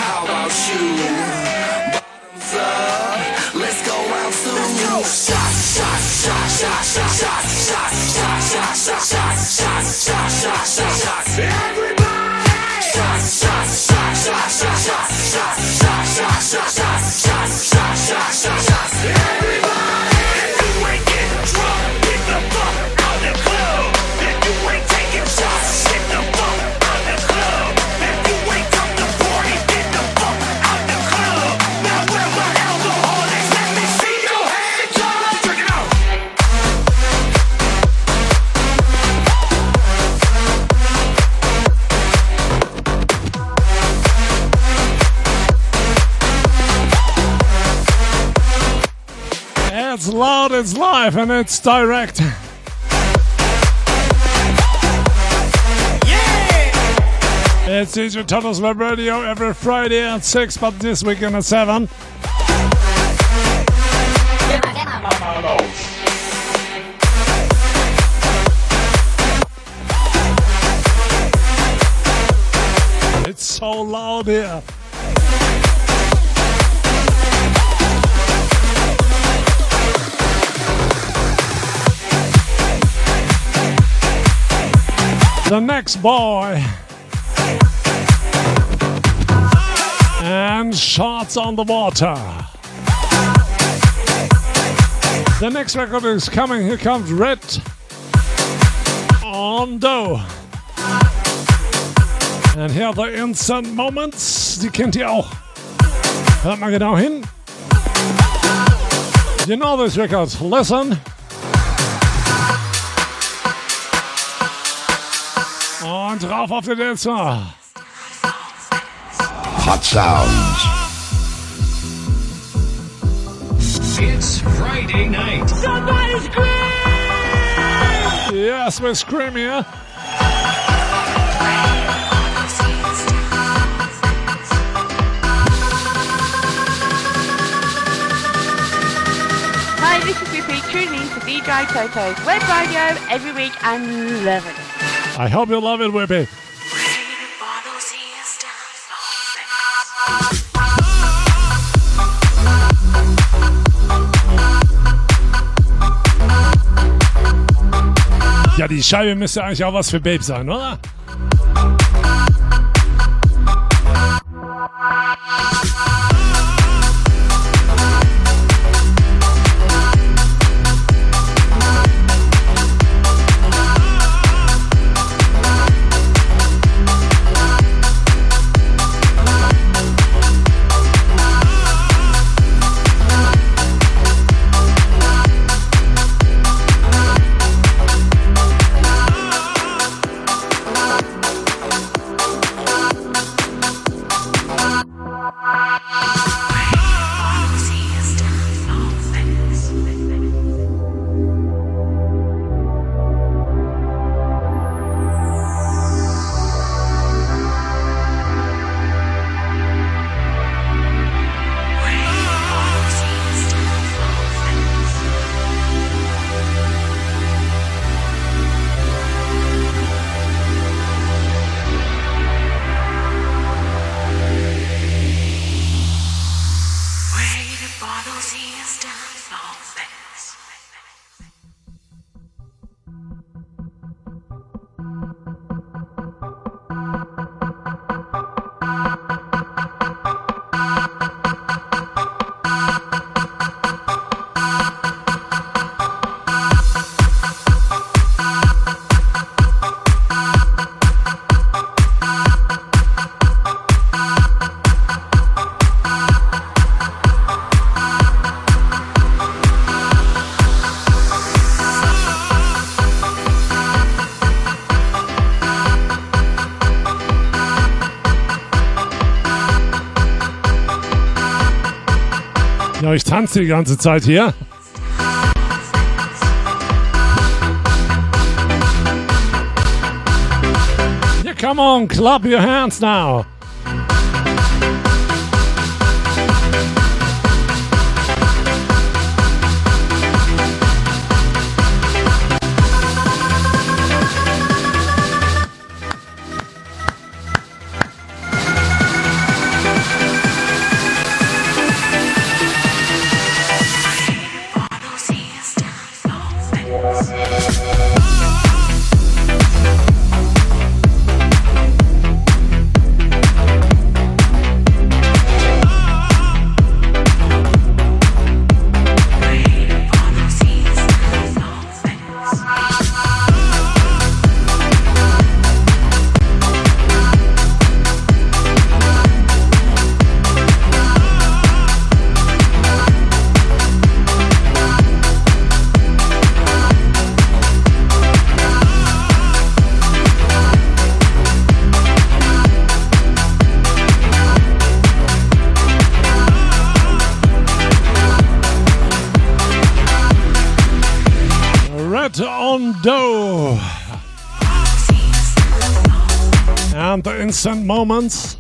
How about you? Bottoms up. Let's go round two. Shots, shots, shots, shots, shots, shots, shots, shots, shots, shots, shots, shots, shots, shots, shots, shots. Everybody! Shots, shots, shots, shots, shots, shots, shots, shots, shots, shots, It's live, and it's direct. It's DJ Totos Web Radio every Friday at 6, but this weekend at 7. It's so loud here. The next boy. And shots on the water. The next record is coming. Here comes Red on Dough. And here are the Instant Moments. Die kennt ihr auch. Hört mal genau hin. You know this record. Listen. Und drauf auf den Dancer. Hot sounds. It's Friday night. Somebody scream! Yes, we scream here. Hi, this is Whippy tuning in to DJ Toto's web radio every week and 11. I hope you love it, Whippy. Ja, die Scheibe müsste eigentlich auch was für Babe sein, oder? Tanze die ganze Zeit hier. Come on, clap your hands now. And moments.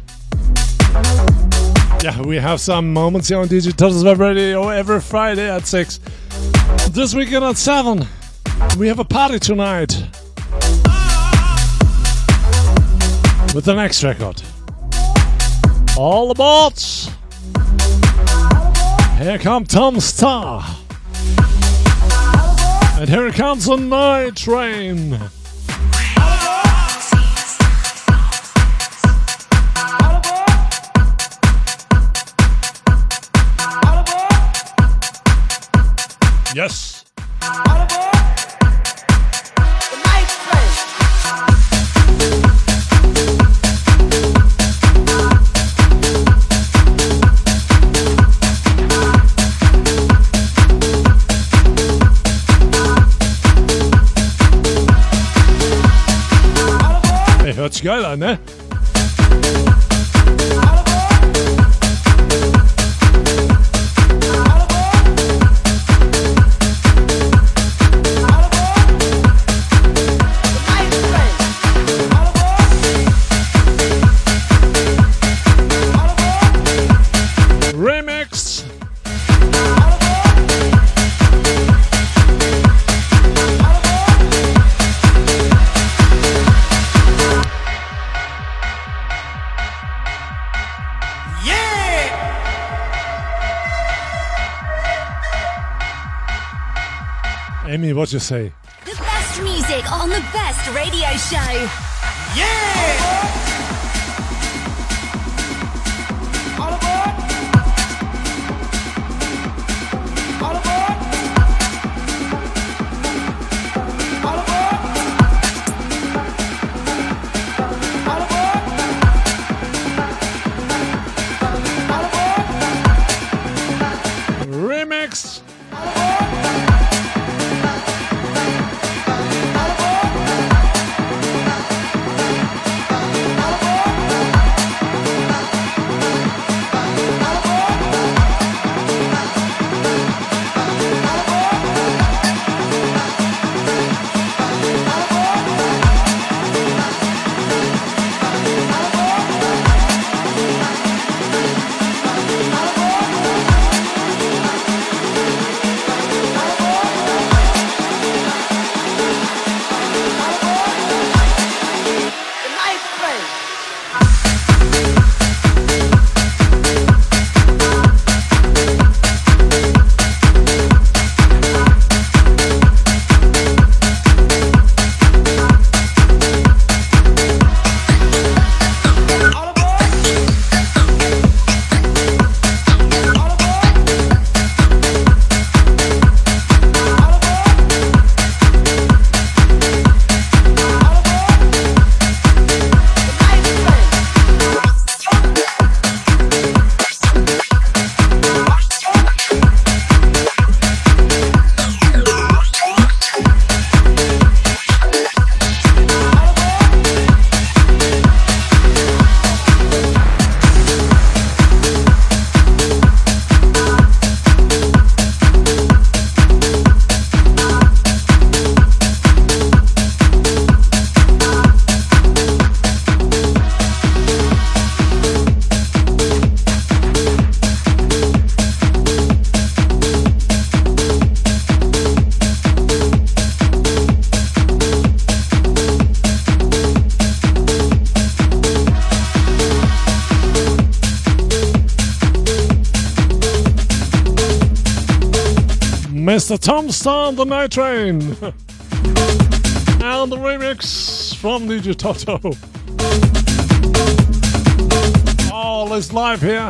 Yeah, we have some moments here on DJ Toto's Web Radio every Friday at 6. This weekend at 7. We have a party tonight. With the next record. All aboard! Here come Tom Star. And here comes a night train. Yes. Hört sich geil an, ne? Amy, what you say? The best music on the best radio show. Remix. Star on the Night Train. and the remix from DJ Toto. All is live here.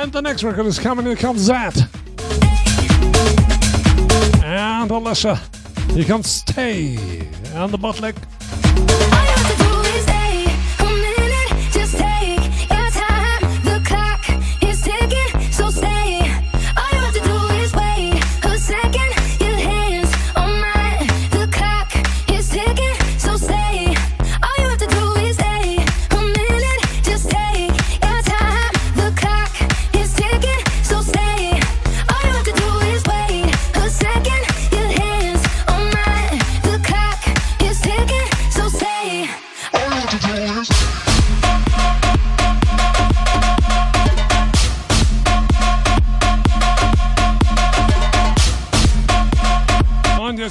And the next record is coming. Here comes that. And Alicia. Here comes Stay. And the bootleg.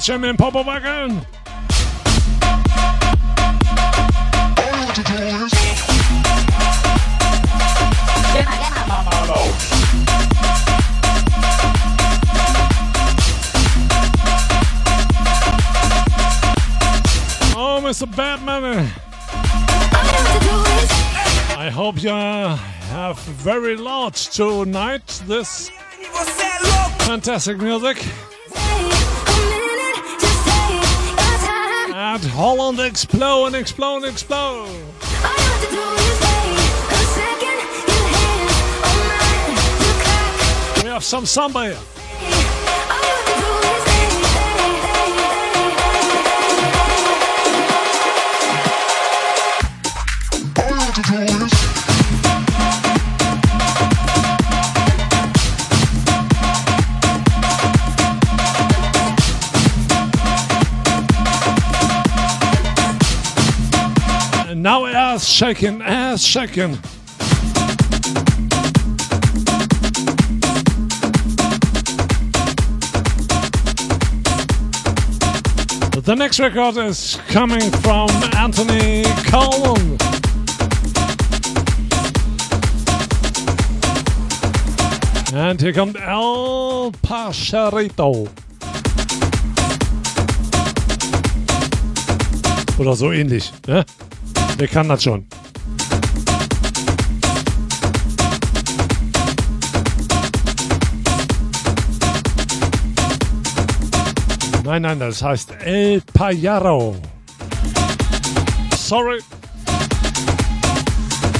Und jetzt schön mit dem Popo. Oh, Mr. Batman. I hope you have very large tonight. This fantastic music. And Holland explode and explode and explode. We have some samba here. And now ass shaking, ass shaking. The next record is coming from Anthony Coleman. And here comes El Pajarito. Oder so ähnlich. Ne? Wer kann das schon? Nein, nein, das heißt El Payaro. Sorry.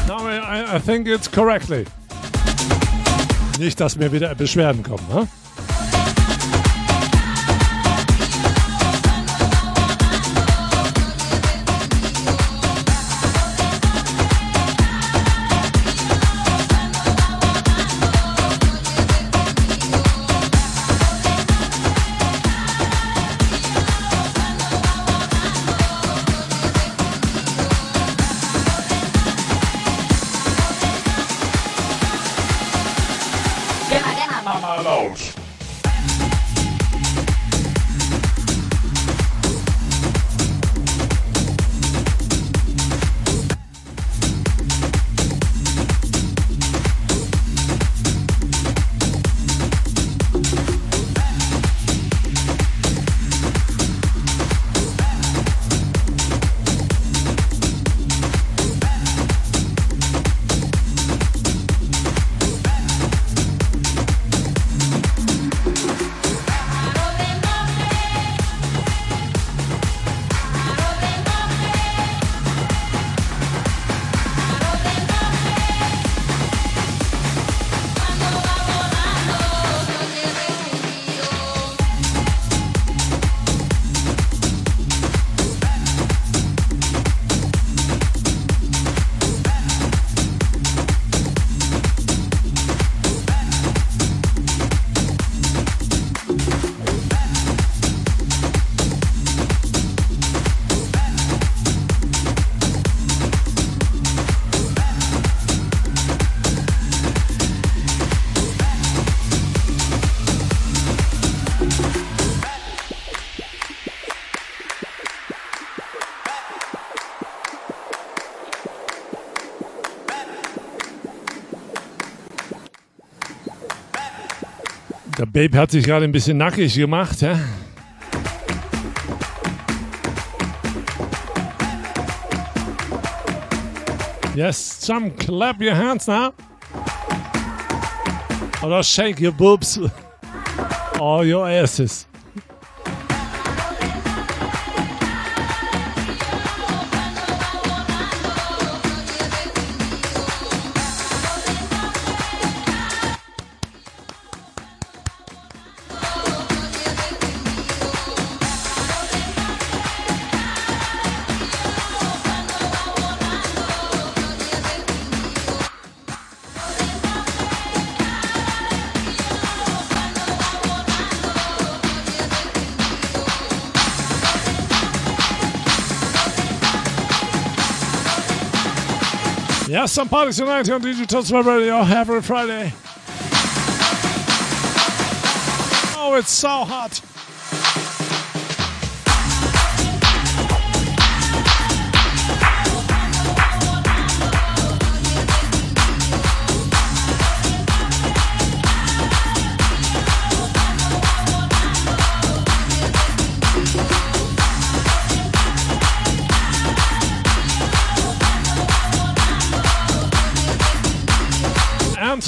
No, I, I think it's correctly. Nicht, dass mir wieder Beschwerden kommen. Ne? Der Babe hat sich gerade ein bisschen nackig gemacht, ja? Yes, some clap your hands now. Or shake your boobs. Or your asses. Some parties tonight on DJ Totos Web Radio every Friday. Oh, it's so hot.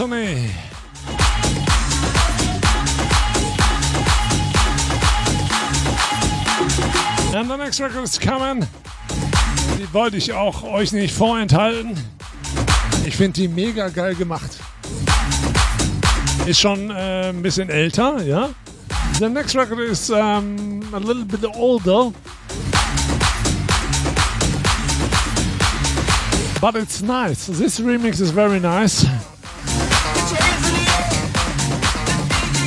Anthony. And the next record is coming. Die wollte ich auch euch nicht vorenthalten. Ich finde die mega geil gemacht. Ist schon äh, ein bisschen älter, ja. The next record is um, a little bit older. But it's nice. This remix is very nice.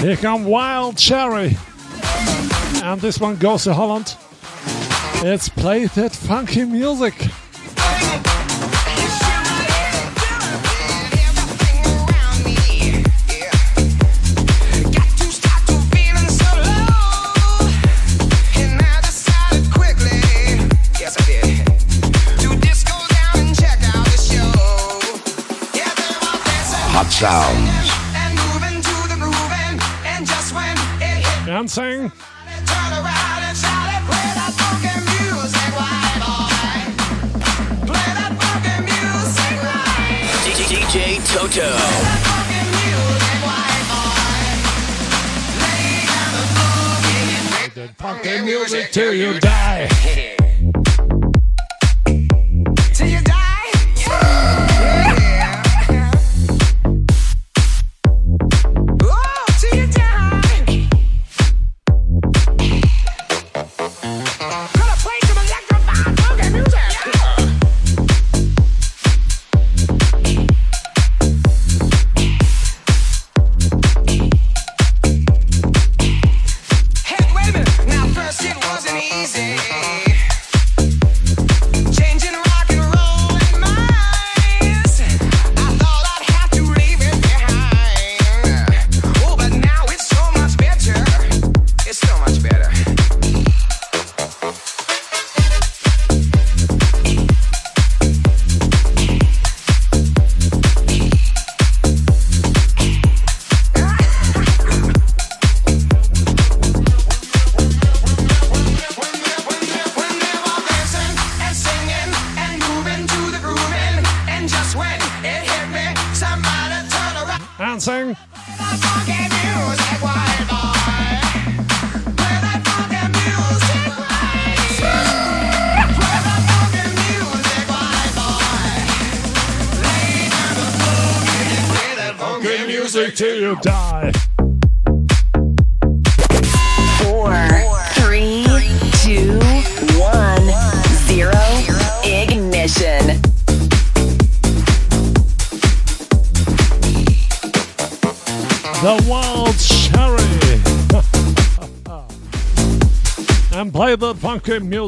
Here come Wild Cherry. And this one goes to Holland. It's Play That Funky Music. Yes, I right. DJ Toto. Funky music till you die.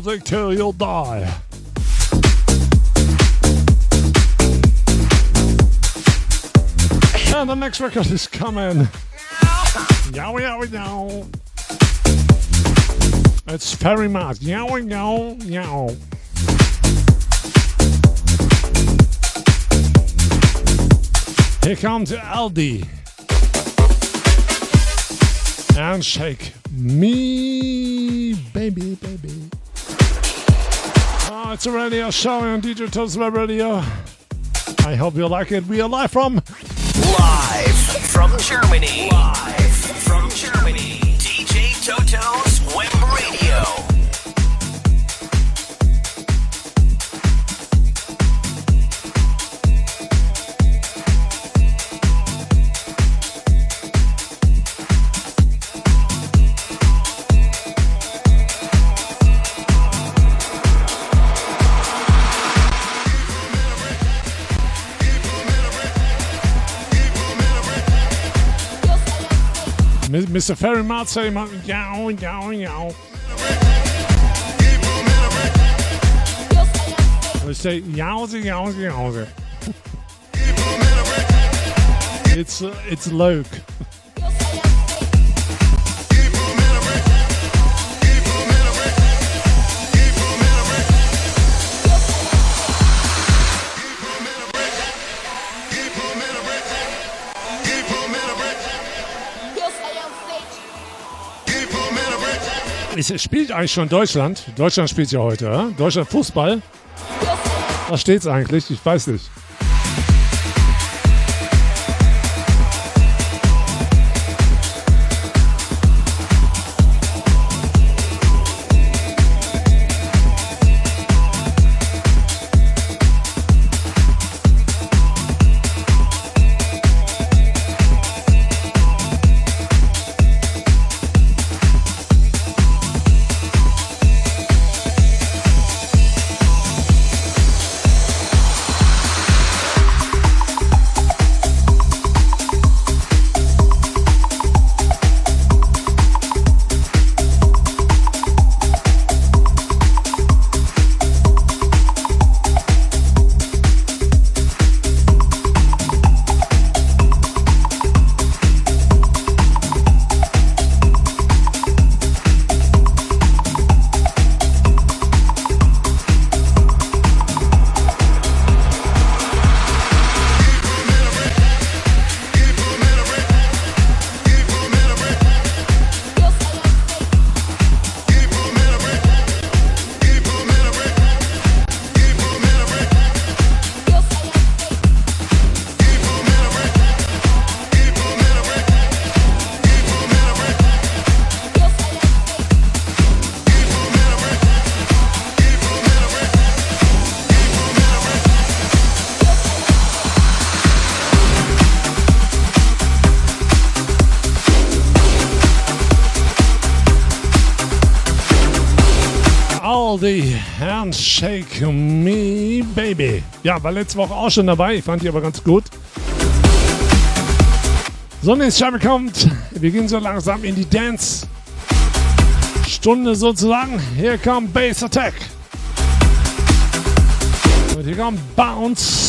music till you die. And the next record is coming. Yowie, yowie, yow. It's very much. Yowie, yow, yow. Here comes Aldi. And shake me, radio show on DJ Totos Web Radio. I hope you like it. We are live from Live from Germany. Live Mr. Ferry Mart say, yow, yow, yow. We say, yowzy, yowzy, yowzy. It's, uh, it's Luke. Es spielt eigentlich schon Deutschland. Deutschland spielt ja heute, ja? Deutschland Fußball. Was steht's eigentlich? Ich weiß nicht. The Handshake Me Baby. Ja, war letzte Woche auch schon dabei. Ich fand die aber ganz gut. Sonnenschein kommt. Wir gehen so langsam in die Dance-Stunde sozusagen. Hier kommt Bass Attack. Und hier kommt Bounce.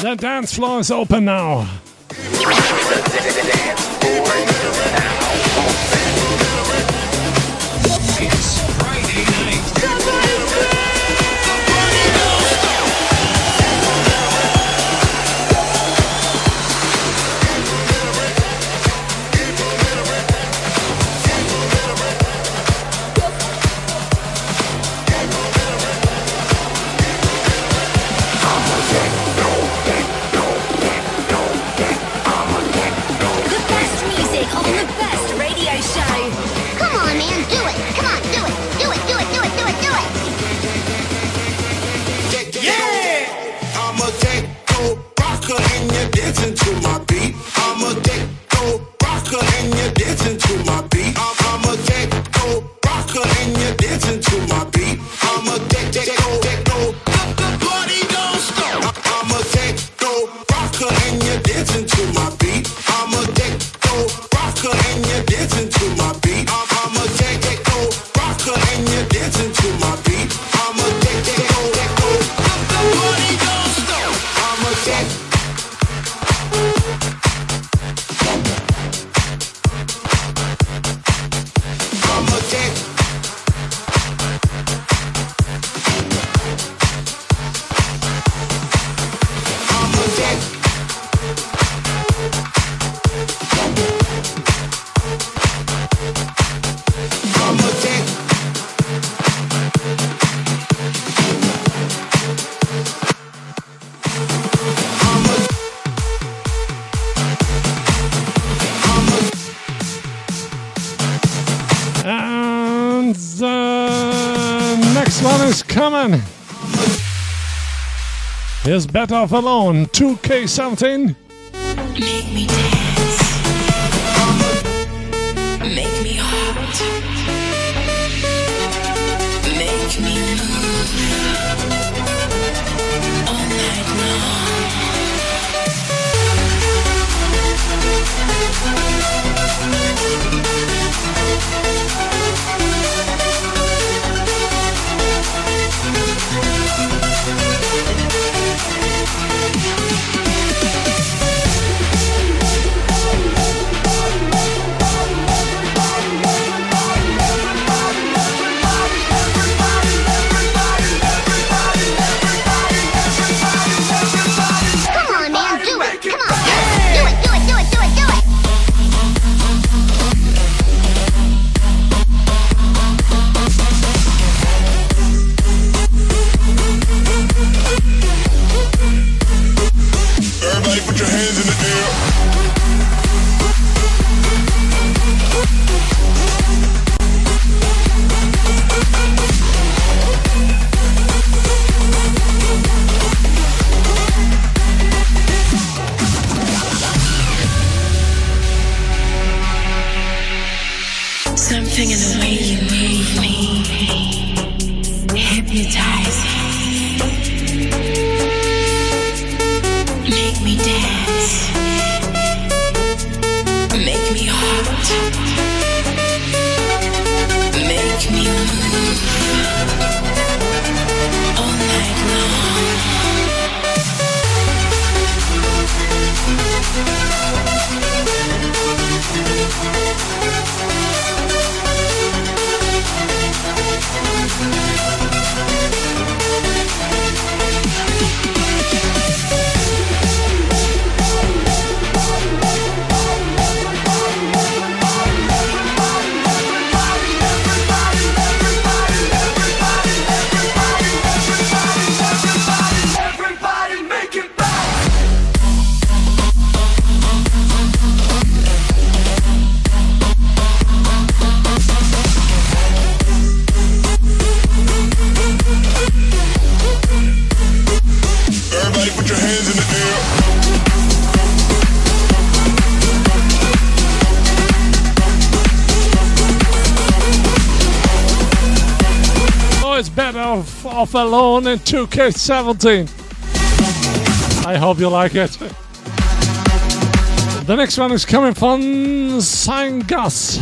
The dance floor is open now. Here's Better Off Alone, 2K17. Make Alone in 2K17. I hope you like it. The next one is coming from Sangas.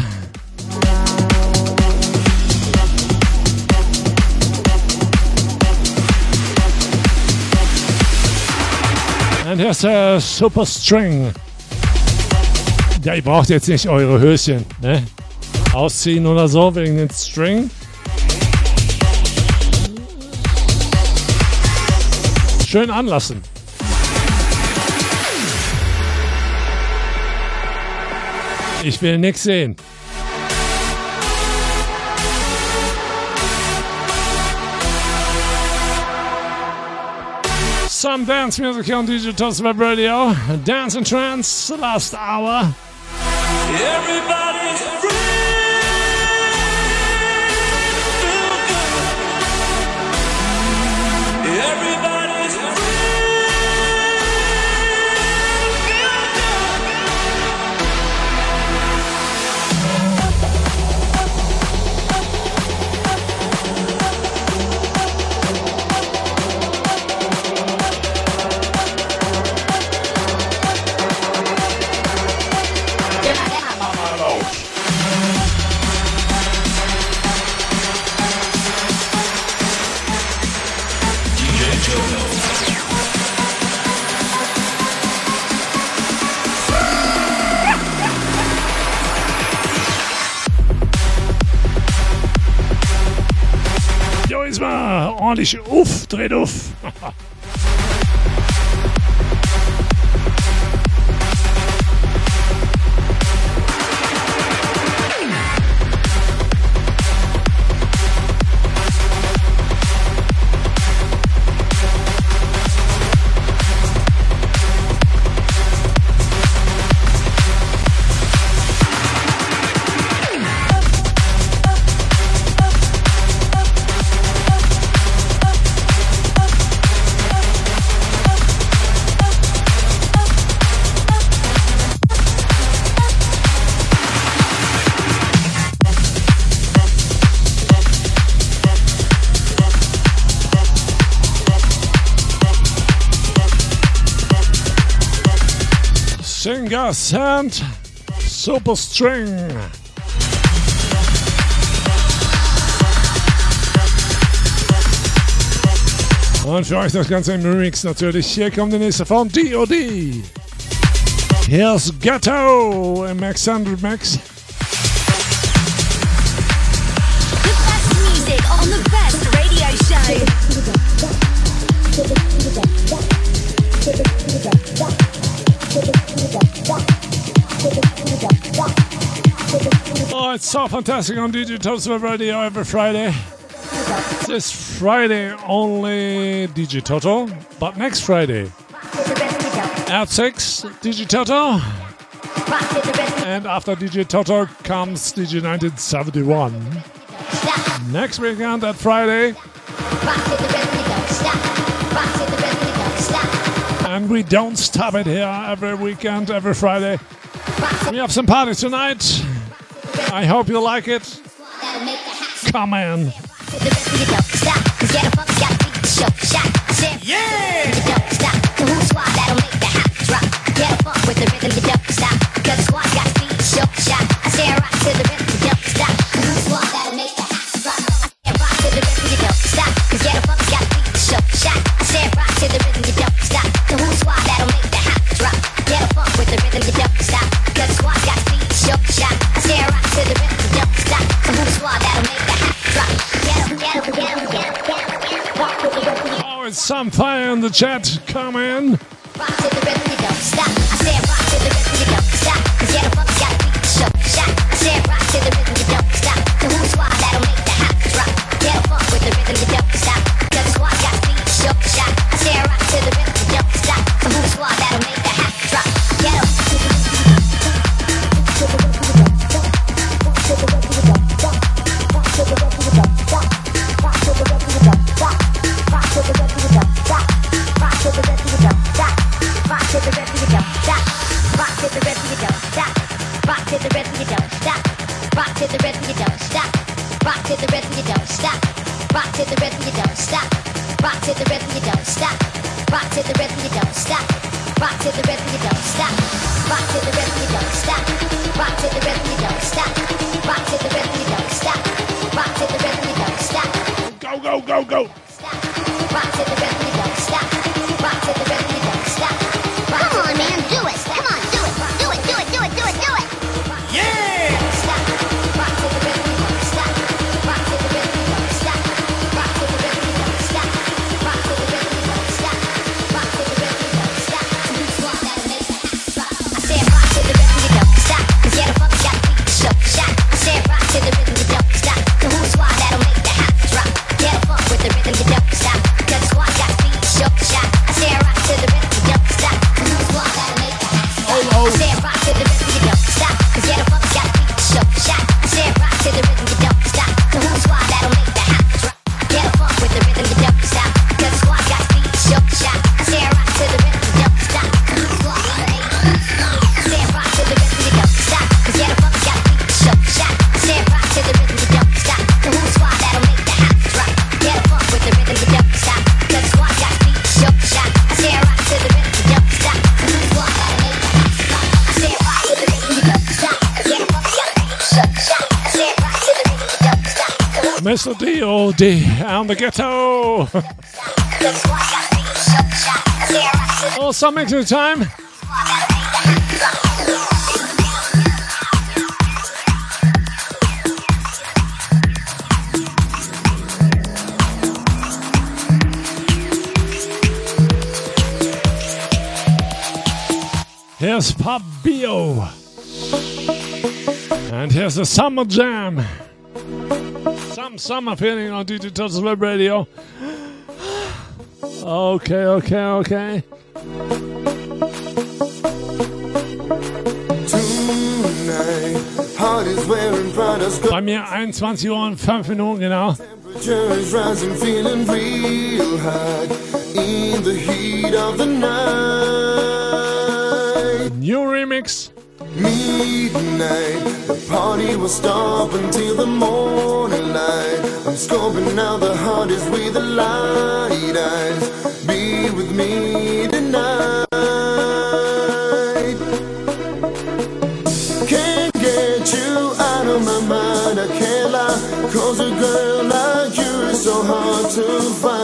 And here's a Super String. Ja, ihr braucht jetzt nicht eure Höschen, ne? Ausziehen oder so wegen den String. Schön anlassen. Ich will nix sehen. Some dance music on Digital Web Radio. Dance and trance, last hour. Everybody's 12. band, Super String. Und für euch das Ganze im Remix natürlich. Hier kommt der nächste von DOD. Here's Ghetto im Max 100 Max. So fantastic on Totos Web Radio every Friday. This Friday only DJ Toto, but next Friday at 6 DJ Toto. And after DJ Toto comes DJ 1971. Next weekend at Friday. And we don't stop it here every weekend, every Friday. We have some parties tonight. I hope you like it. Come in. Oh, some fire in the chat. Come in. D.O.D. and the ghetto. oh, something to the time. Here's Pop Bio. And here's the Summer Jam. Some summer feeling on DJ Toto's Web Radio. Okay, okay, okay. Heart is wearing Prada's Bei mir 21 Uhr und 5 Minuten, genau. temperature is rising, feeling real hot in the heat of the night. New remix. Midnight, the party will stop until the morning light. I'm scoping now the hardest with the light eyes. Be with me tonight. Can't get you out of my mind. I can't lie. Cause a girl like you is so hard to find.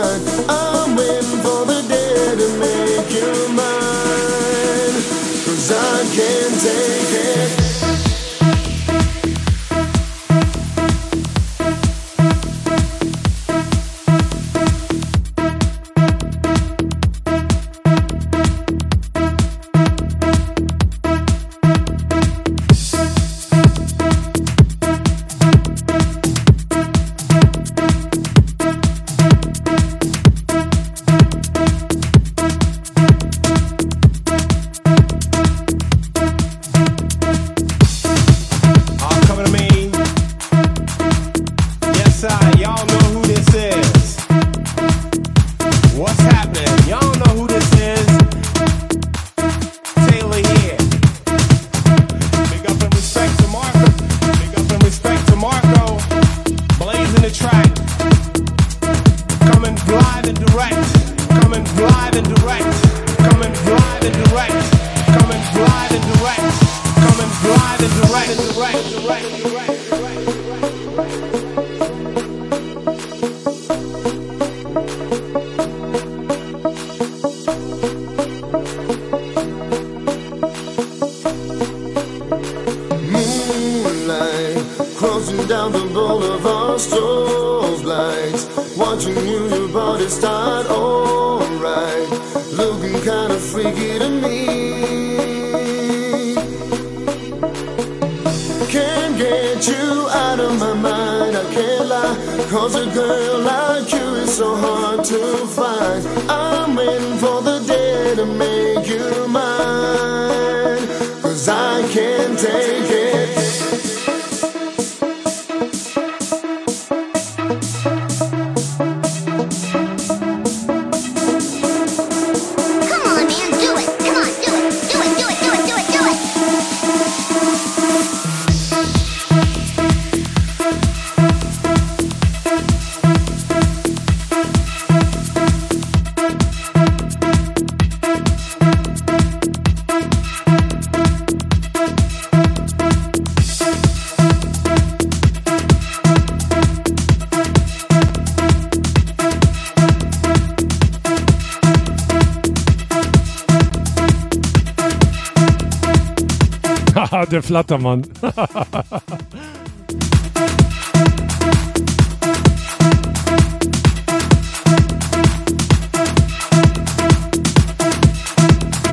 Flattermann.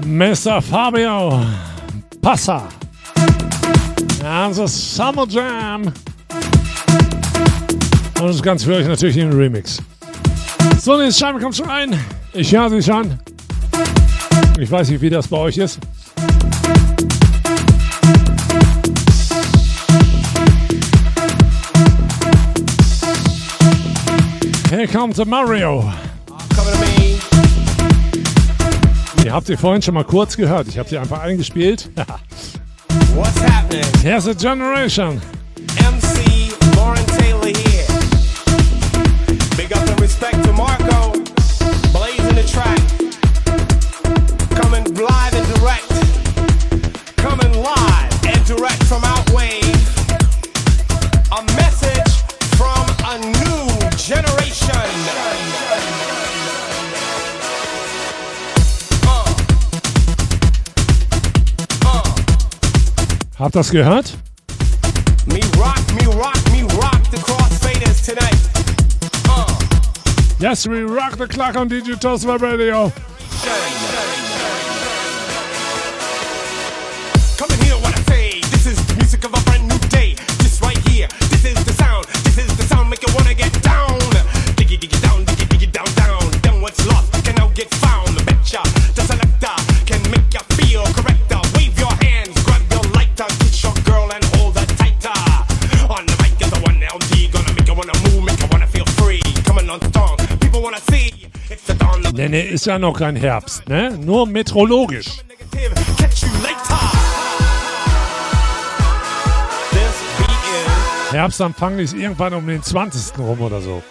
Mr. Fabio Passa. And the Summer Jam. Und das Ganze für euch natürlich im Remix. So, Scheibe kommt schon rein. Ich höre sie schon. Ich weiß nicht, wie das bei euch ist. Come to Mario. Ihr habt sie vorhin schon mal kurz gehört. Ich habe sie einfach eingespielt. What's happening? Here's a generation. Habt ihr das gehört? Yes, we rock the clock on Digital Web Radio. ist ja noch kein Herbst, ne? Nur metrologisch. Herbstanfang ist irgendwann um den 20. rum oder so.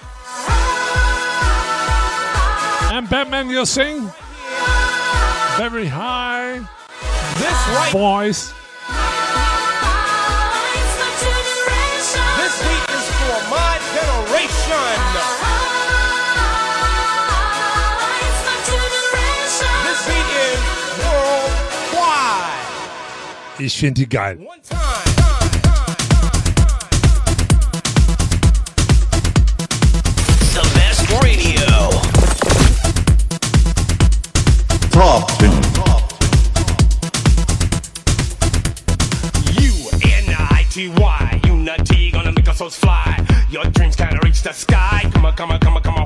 And Batman, you sing very high This right voice. This week is for my generation. Ich finde die geil. The best radio. Top 10. U-N-I-T-Y, unity, gonna make us all fly. Your dreams can't reach the sky. Come on, come on, come on, come on,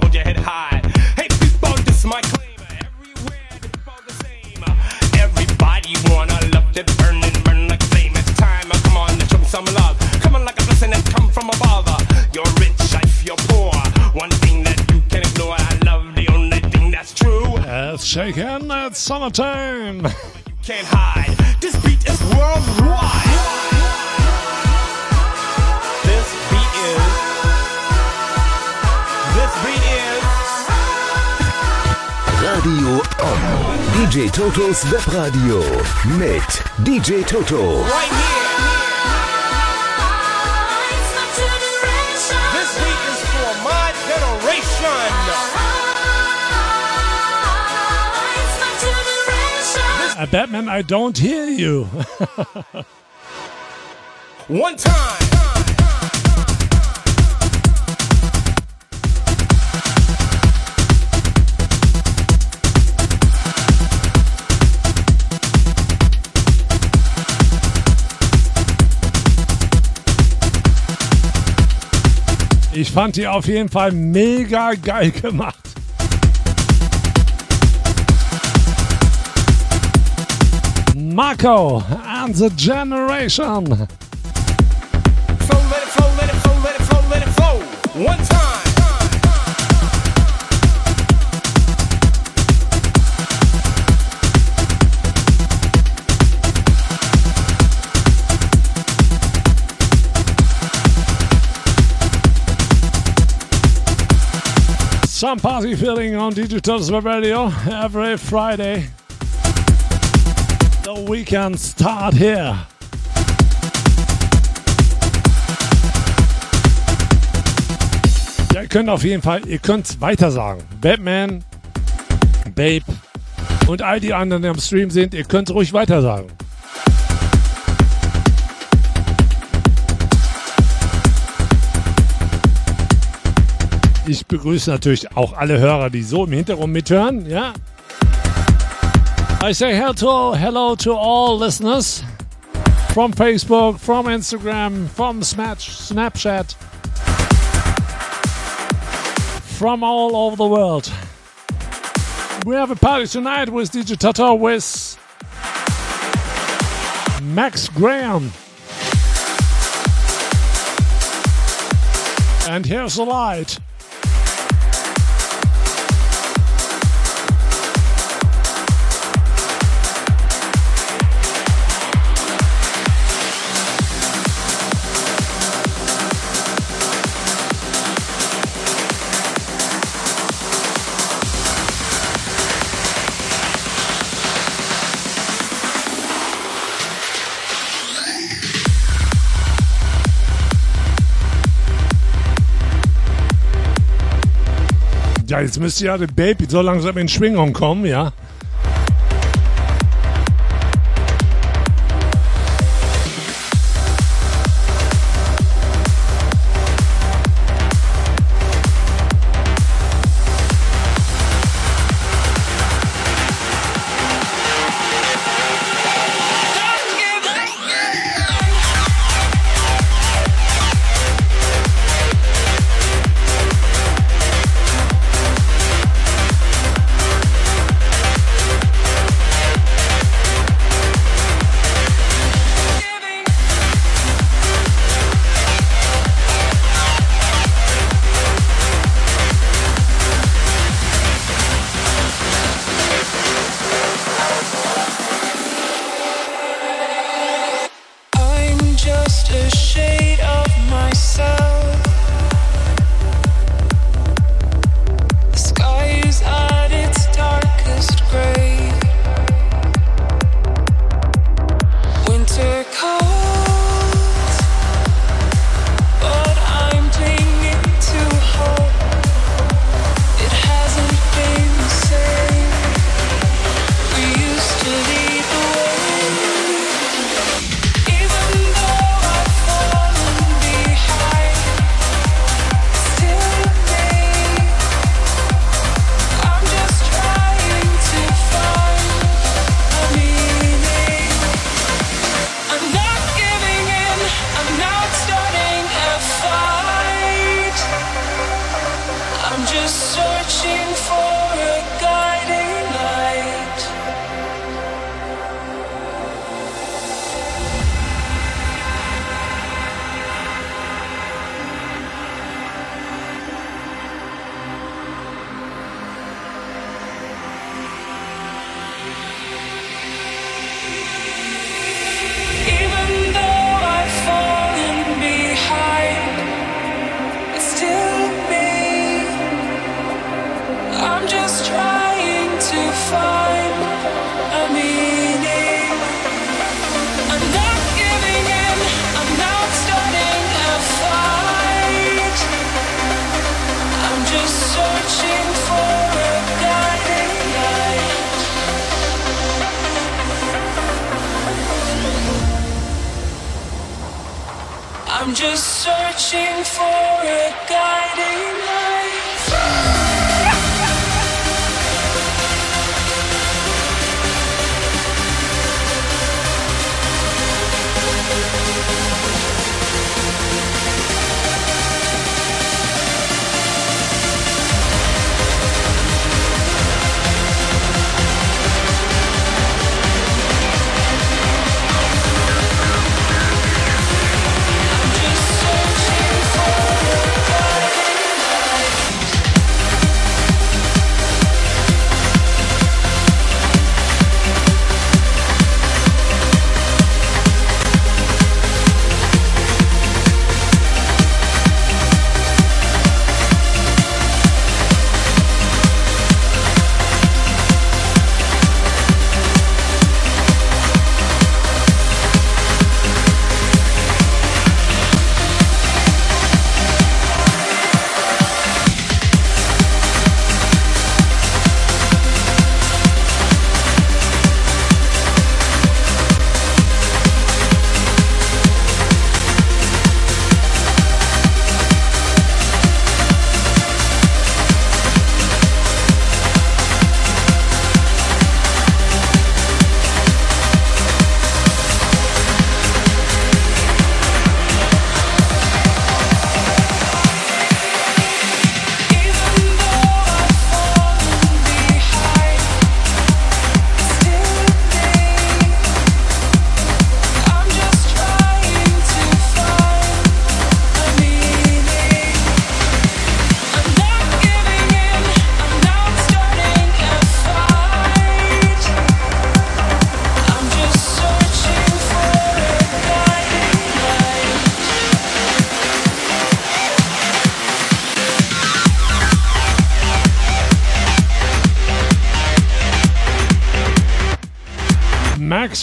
It's shaken, it's summertime. Can't hide. This beat is worldwide. This beat is. This beat is. Radio On. DJ Totos Webradio mit DJ Toto. Right here. Batman, I don't hear you. One time. Ich fand die auf jeden Fall mega geil gemacht. Marco and the Generation. Some party feeling on DJ Totos Web Radio every Friday. The weekend start here. Ja, ihr könnt auf jeden Fall, ihr könnt weiter sagen. Batman, Babe und all die anderen, die am Stream sind, ihr könnt ruhig weiter sagen. Ich begrüße natürlich auch alle Hörer, die so im Hintergrund mithören. Ja. I say hello, hello to all listeners from Facebook, from Instagram, from Snapchat, from all over the world. We have a party tonight with DJ Toto with Max Graham. And here's the light. Ja, jetzt müsste ja der Baby so langsam in Schwingung kommen, ja.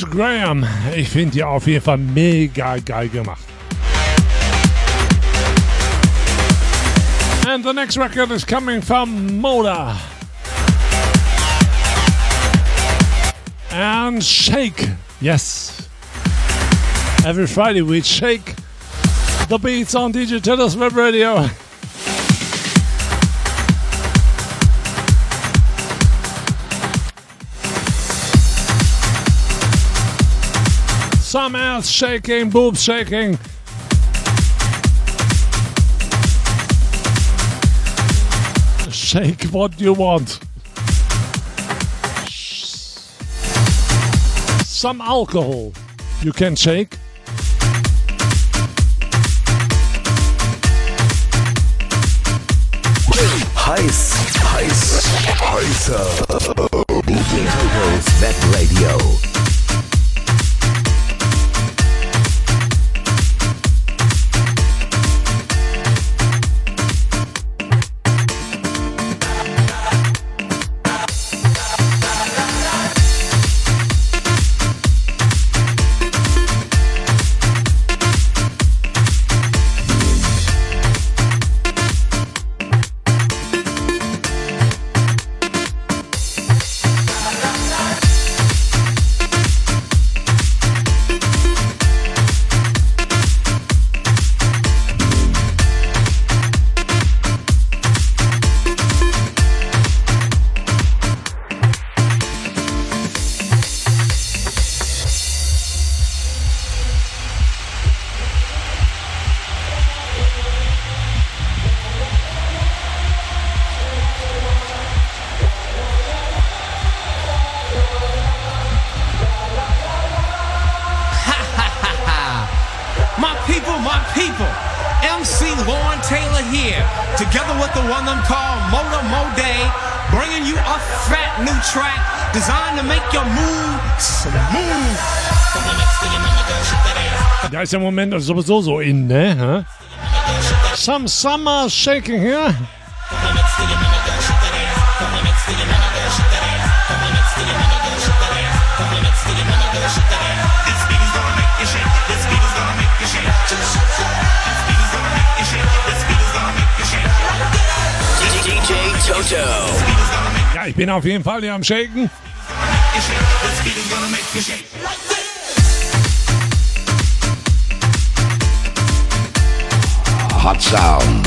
Graham. Ich finde die auf jeden Fall mega geil gemacht. And the next record is coming from Moda. And Shake. Yes. Every Friday we shake the beats on DJ Totos Web Radio. Some ass shaking, boobs shaking. Shake what you want. Some alcohol you can shake. Heiß, heiß, heißer. Toto's Web Radio. Ist der Moment sowieso so in, ne? Some summer shaking here. Ja, ich bin auf jeden Fall hier am Shaken. sound.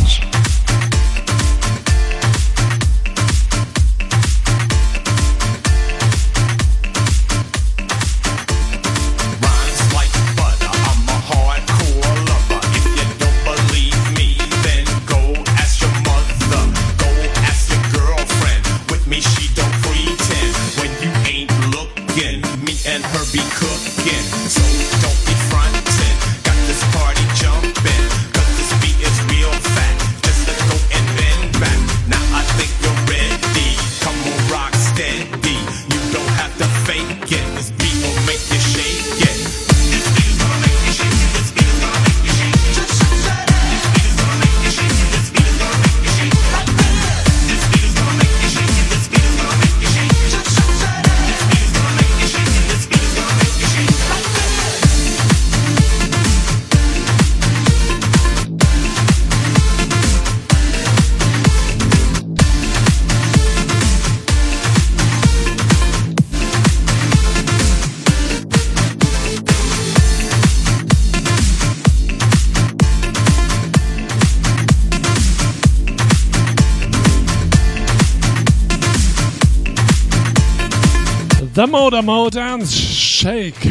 Hands Shake.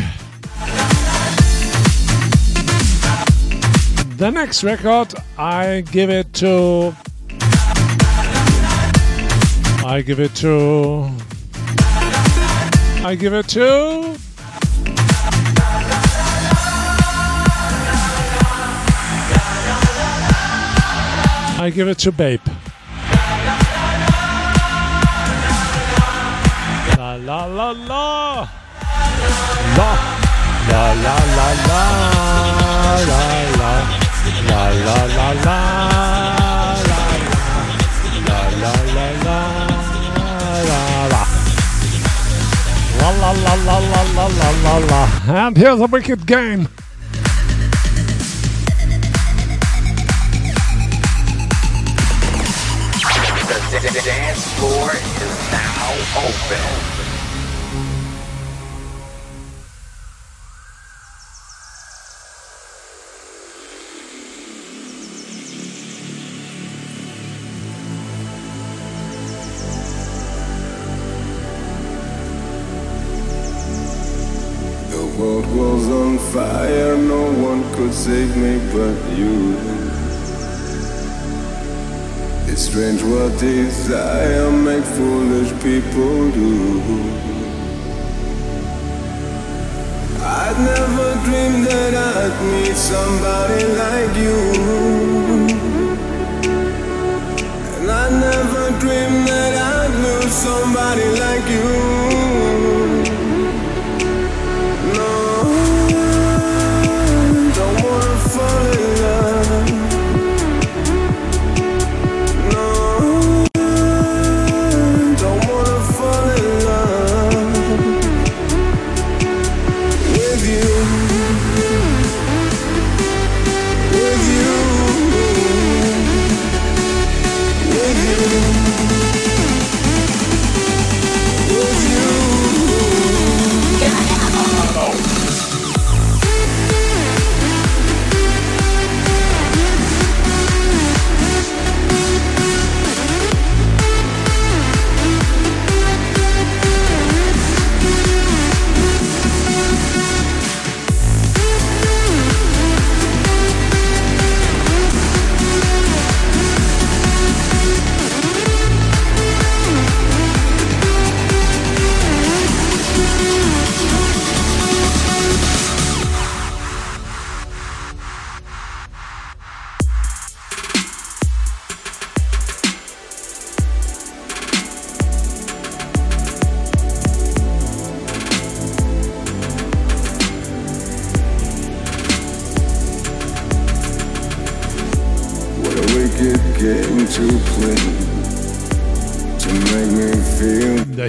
The next record, I give it to. I give it to. I give it to. I give it to Babe. La la la la la la la la la la la la la la la la la la la La la. And here's a wicked game. The dance floor is now open. save me but you. It's strange what desire make foolish people do. I'd never dream that I'd meet somebody like you. And I'd never dream that I'd lose somebody like you.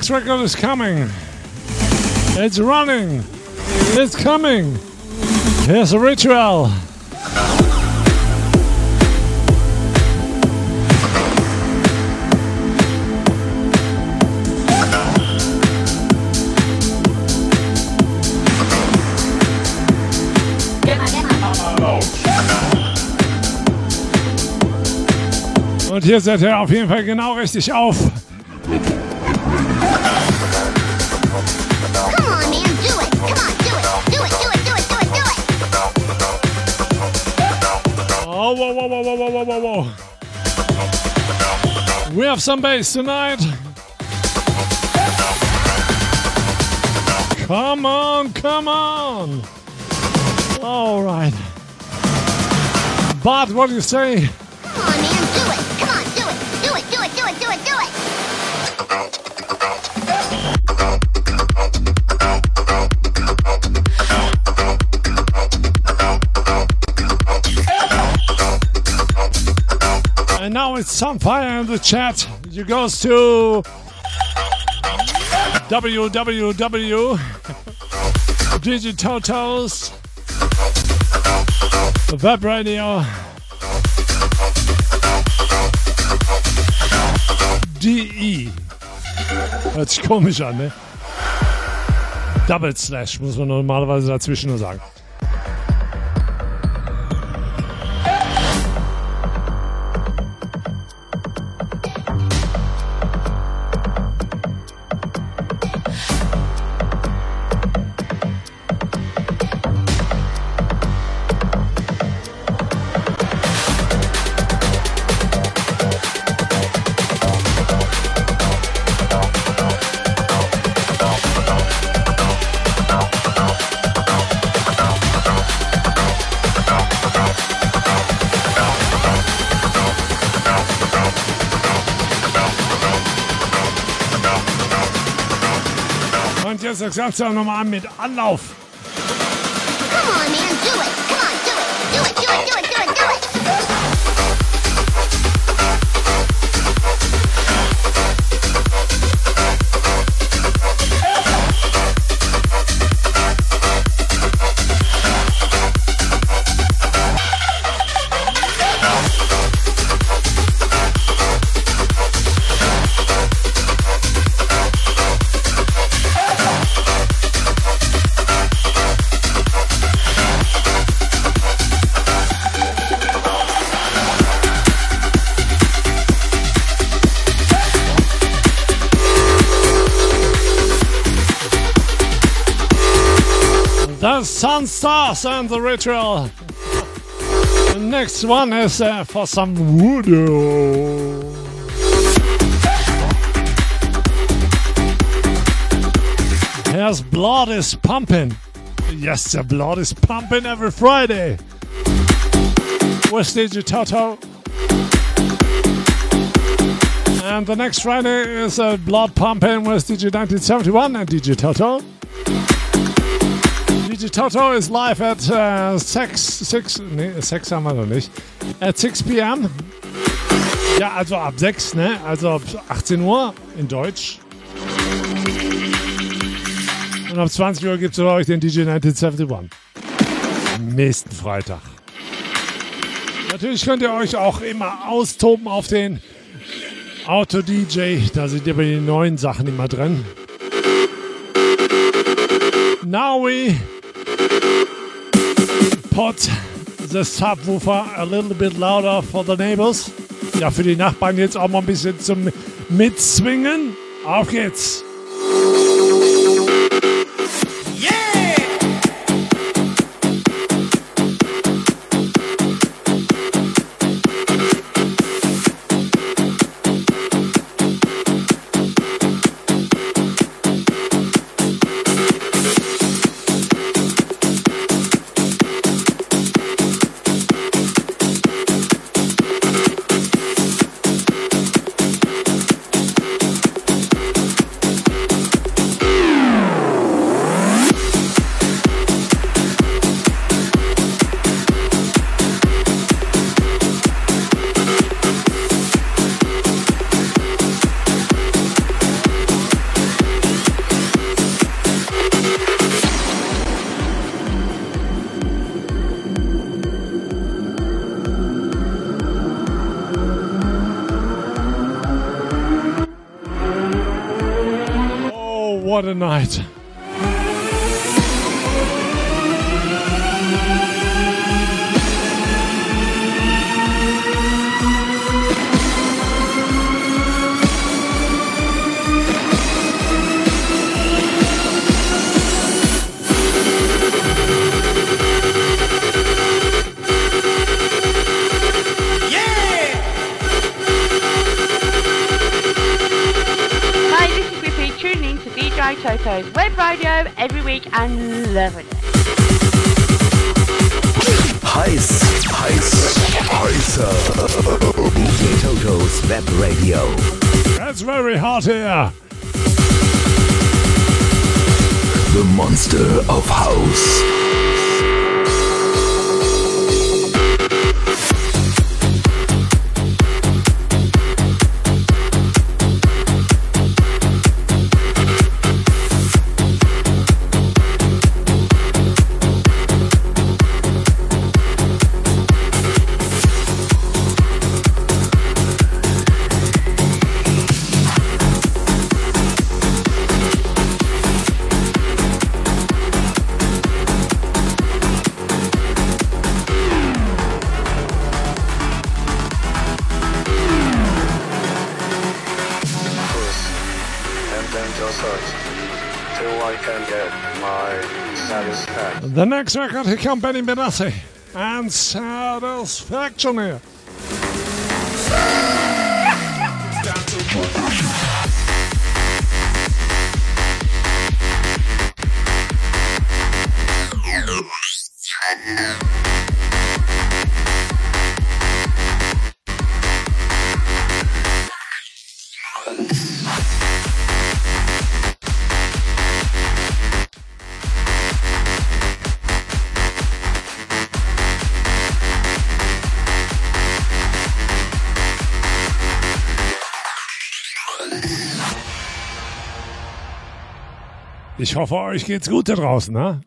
next record is coming. It's running. It's coming. Here's a ritual. Und hier seid ihr auf jeden Fall genau richtig auf. Some bass tonight. Come on, come on. All right. But what do you say? Some fire in the chat. You goes to www Web Radio DE. Hört sich komisch an, ne? Double Slash muss man normalerweise dazwischen nur sagen. Ich sag's wir nochmal an mit Anlauf. And the Ritual. The next one is uh, for some voodoo. Here's Blood is Pumping. Yes, the blood is pumping every Friday. With DJ Toto. And the next Friday is uh, Blood Pumping with DJ 1971 and DJ Toto. DJ Toto is live at uh, 6, 6, nee, 6 haben wir noch nicht. At 6 p.m. Ja, also ab 6, ne? Also ab 18 Uhr in Deutsch. Und ab 20 Uhr gibt es euch den DJ 1971. Nächsten Freitag. Natürlich könnt ihr euch auch immer austoben auf den Auto-DJ. Da sind ihr bei den neuen Sachen immer drin. Now we put the subwoofer a little bit louder for the neighbors. Ja, für die Nachbarn jetzt auch mal ein bisschen zum Mitzwingen. Auf geht's. For the night. Week and loving it. Heiß, heiß, heißer. DJ Toto's Web Radio. That's very hot here. The monster of house. Next record, here come Benny Benassi and Satisfaction here. Ich hoffe, euch geht's gut da draußen, ne?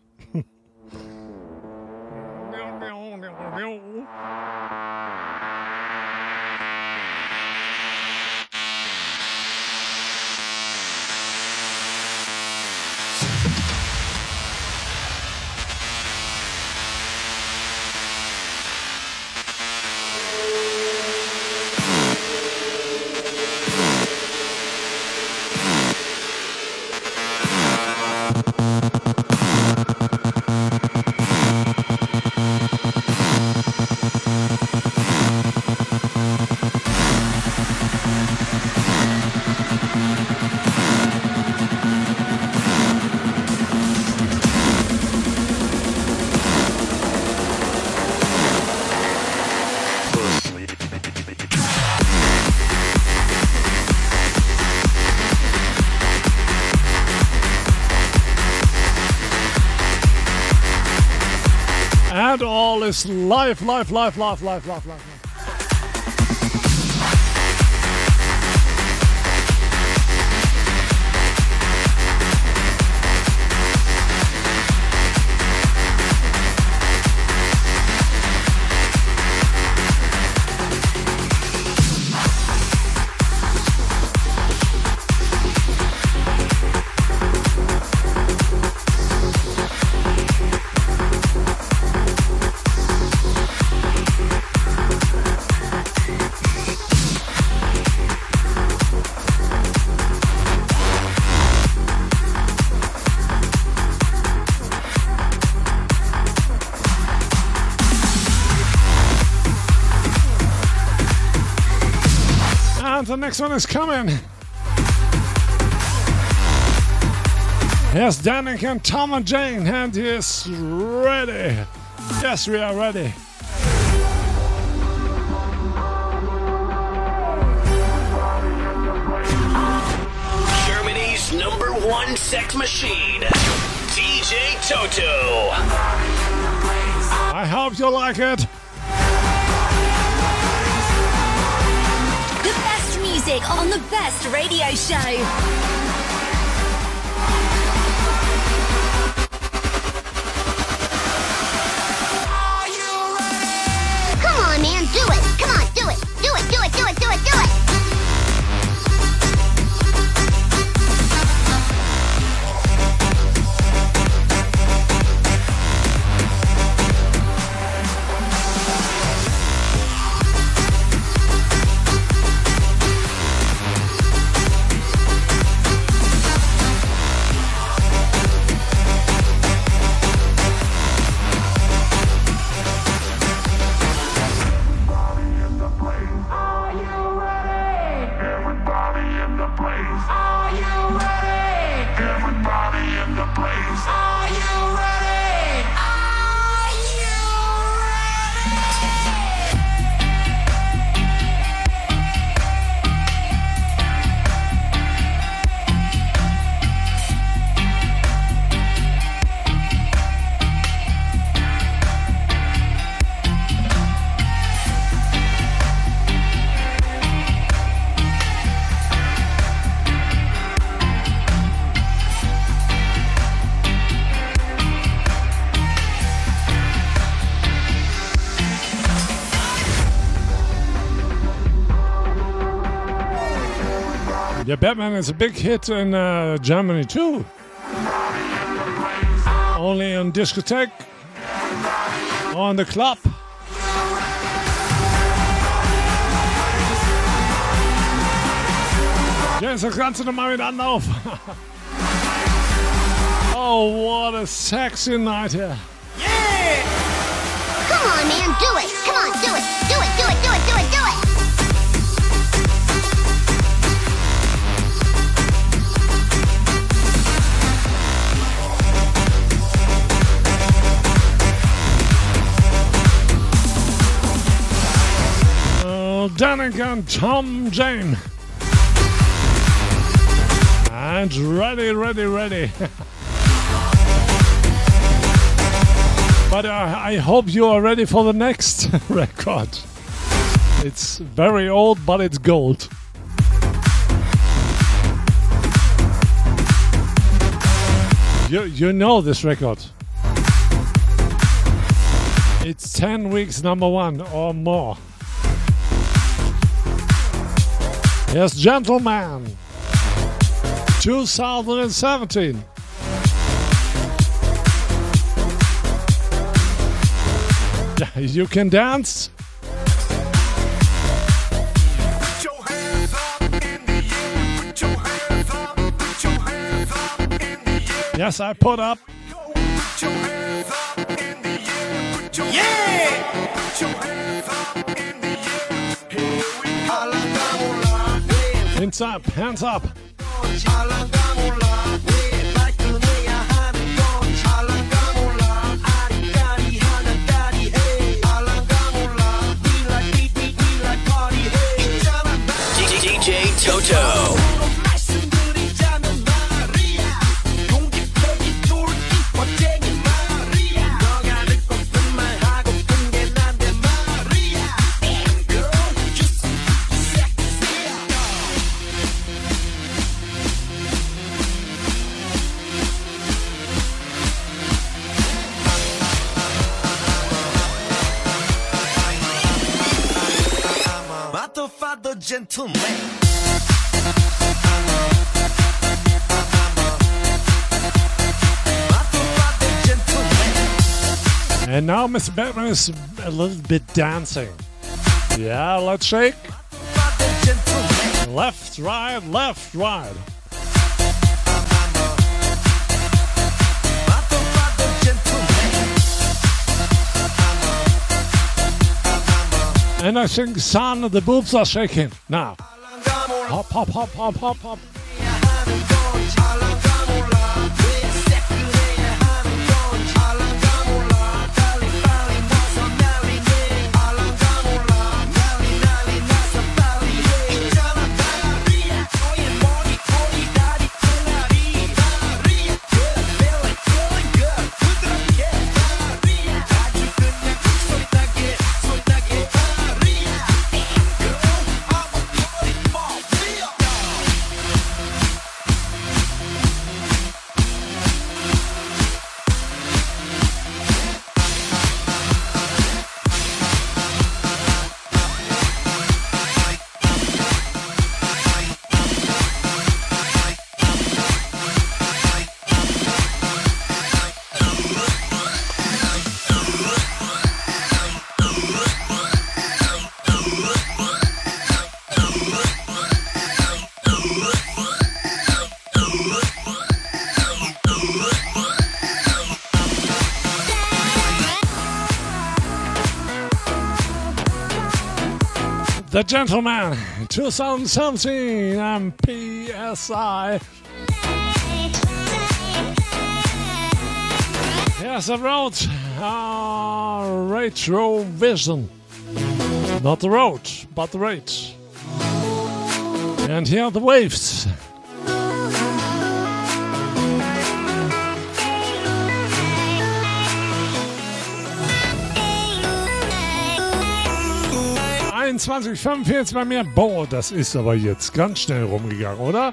Life, life, life, life, life, life, next one is coming. Here's Danik and Tom and Jane, and he is ready. Yes, we are ready. Germany's number one sex machine, DJ Toto. I hope you like it. On the best radio show. Batman is a big hit in uh, Germany too. Only on discotheque on the club. Jetzt das Ganze nochmal mit Anlauf. oh, what a sexy night here. Come on, man, do it. Come on, do it. Do it, do it, do it, do it, do it. Uh, Danica Tom Jane. And ready, ready, ready. but uh, I hope you are ready for the next record. It's very old, but it's gold. You, you know this record. It's 10 weeks number one or more. Yes, gentlemen. 2017. Yeah, You can dance. Yes, I put up. Hands up, hands up. DJ Toto. Gentleman. And now Mr. Batman is a little bit dancing. Yeah, let's shake. Left, right, left, right. And I think son, the boobs are shaking now. Hop, hop, hop, hop, hop, hop. The Gentleman 2017 and PSI. Yes, I wrote uh, Retro Vision. Not the road, but the rate. And here are the waves. ...21, 45 bei mir. Boah, das ist aber jetzt ganz schnell rumgegangen, oder?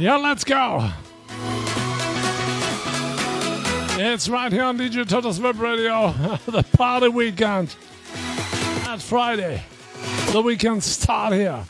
Ja, let's go. It's right here on DJ Toto's Web Radio, the party weekend. At Friday, the weekend start here.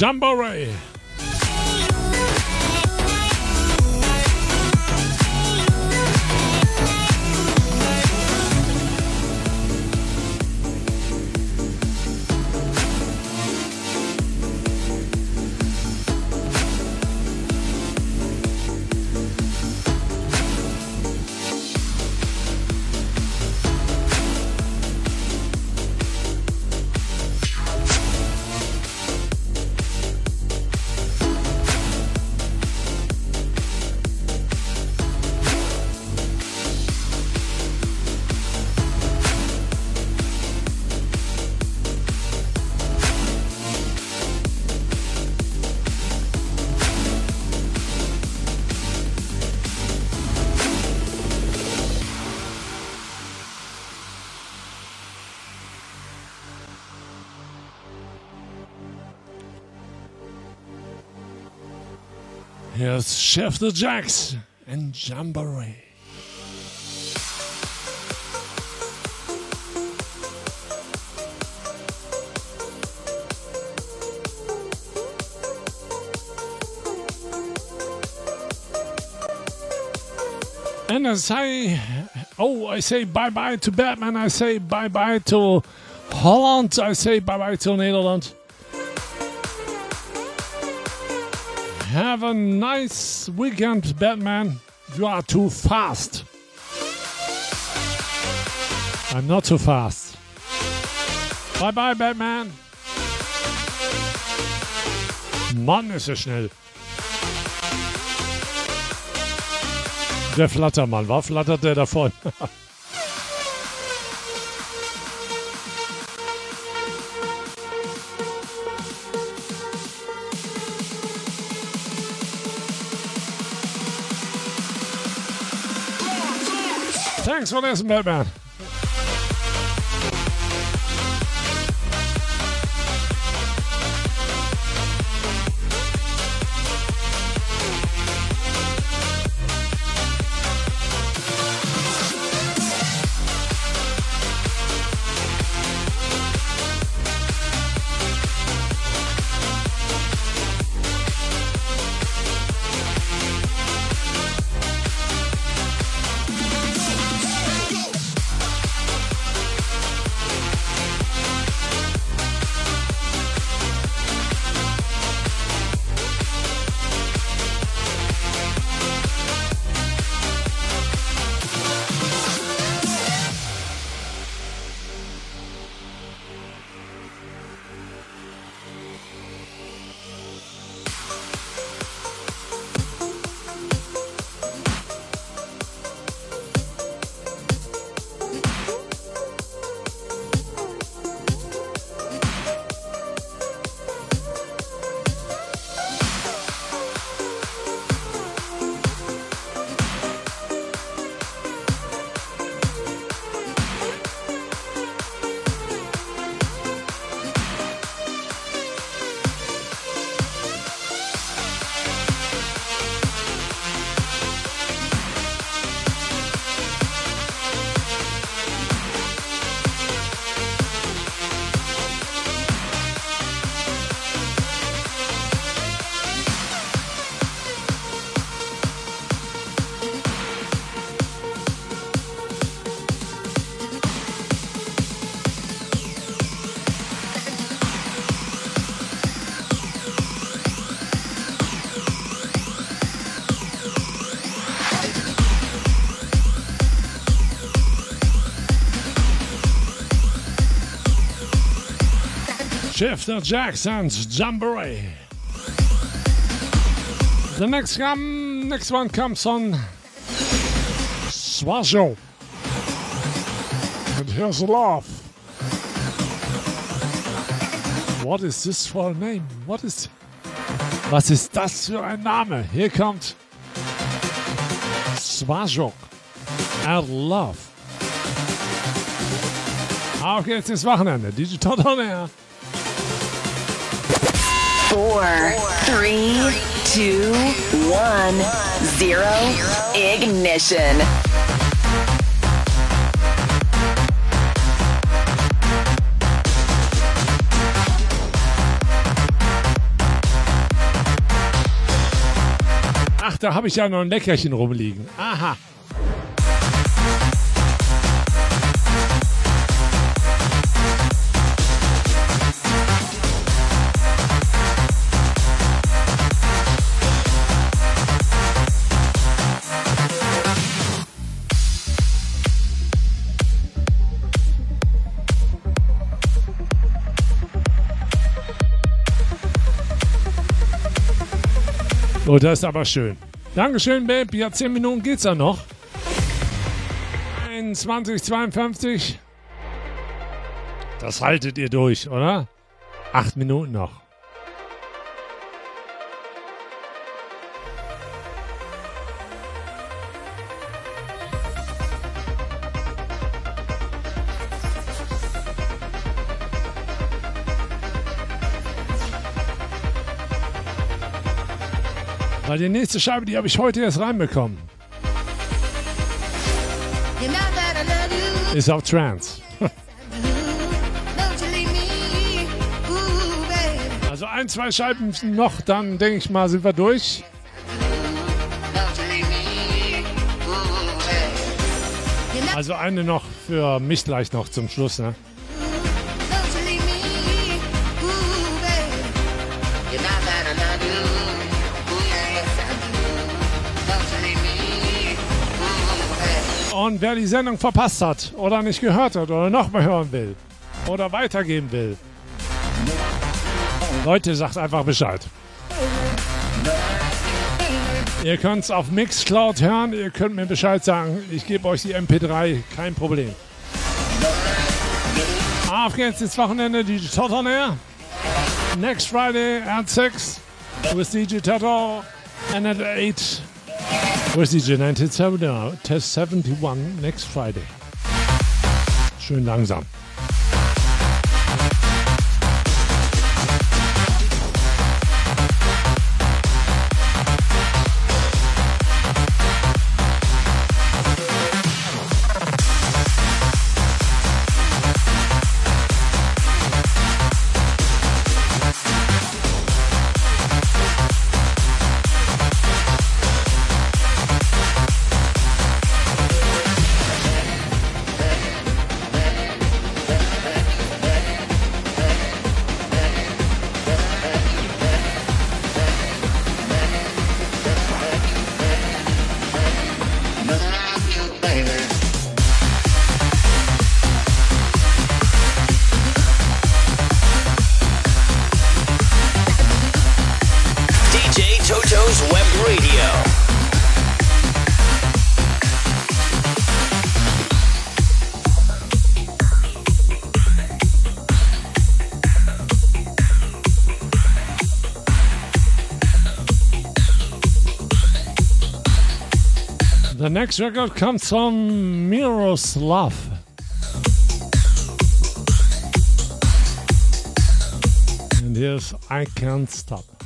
Jumbo Ray. Chef the Jacks and Jamboree. And I say, oh, I say bye bye to Batman. I say bye bye to Holland. I say bye bye to Nederland. Have a nice weekend, Batman. You are too fast. I'm not too fast. Bye bye, Batman. Mann, ist er schnell. Der Flattermann, war flattert der davon? Thanks for listening, Batman. Shifter Jackson's Jamboree. The next come, next one comes on Swajo. And here's love. What is this for a name? What is. Was ist das für ein Name? Hier kommt Swajok and Love. Auf geht's ins Wochenende. Digital on Air. Four, three, two, one, zero. Ignition. Ach, da habe ich ja noch ein Leckerchen rumliegen. Aha. Oh, das ist aber schön. Dankeschön, Babe. Ja, 10 Minuten geht's ja noch. 21, 52. Das haltet ihr durch, oder? Acht Minuten noch. Weil die nächste Scheibe, die habe ich heute erst reinbekommen. Ist auf Trance. Also ein, zwei Scheiben noch, dann denke ich mal, sind wir durch. Also eine noch für mich gleich noch zum Schluss, ne? Und wer die Sendung verpasst hat oder nicht gehört hat oder nochmal hören will oder weitergeben will, Leute, sagt einfach Bescheid. Ihr könnt es auf Mixcloud hören, ihr könnt mir Bescheid sagen. Ich gebe euch die MP3, kein Problem. Auf geht's ins Wochenende, DJ on Air. Next Friday at 6 with DJ Toto and at 8 with DJ 1971 next Friday. Schön langsam. Next record comes from Miroslav. And here's I Can't Stop.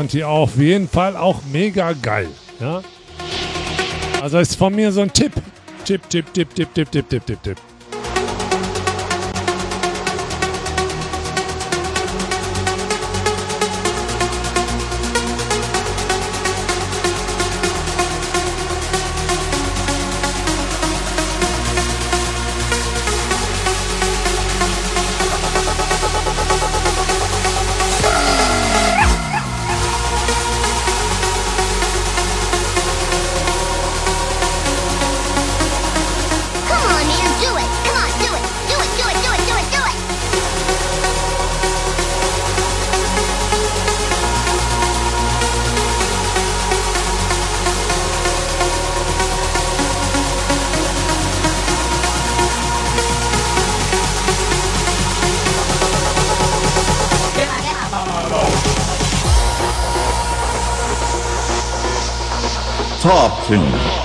Fand die auf jeden Fall auch mega geil. Ja? Also ist von mir so ein Tipp. Tipp, Tipp, Tipp, Tipp, Tipp, Tipp, Tipp, Tipp, Tipp. top tune.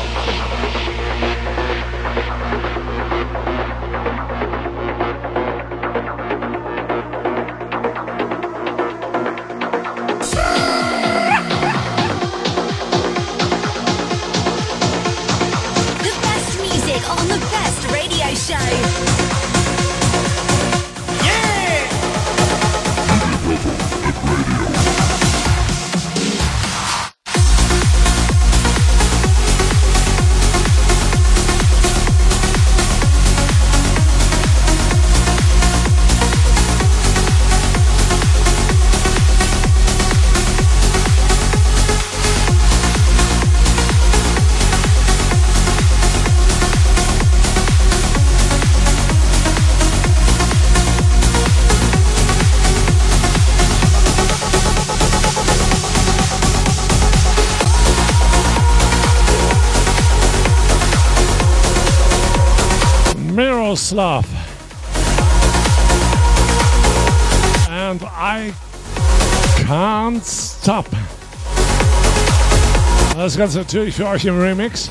Das Ganze natürlich für euch im Remix.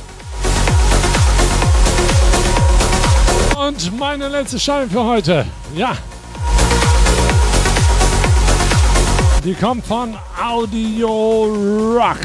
Und meine letzte Scheibe für heute. Ja. Die kommt von Audio Rock.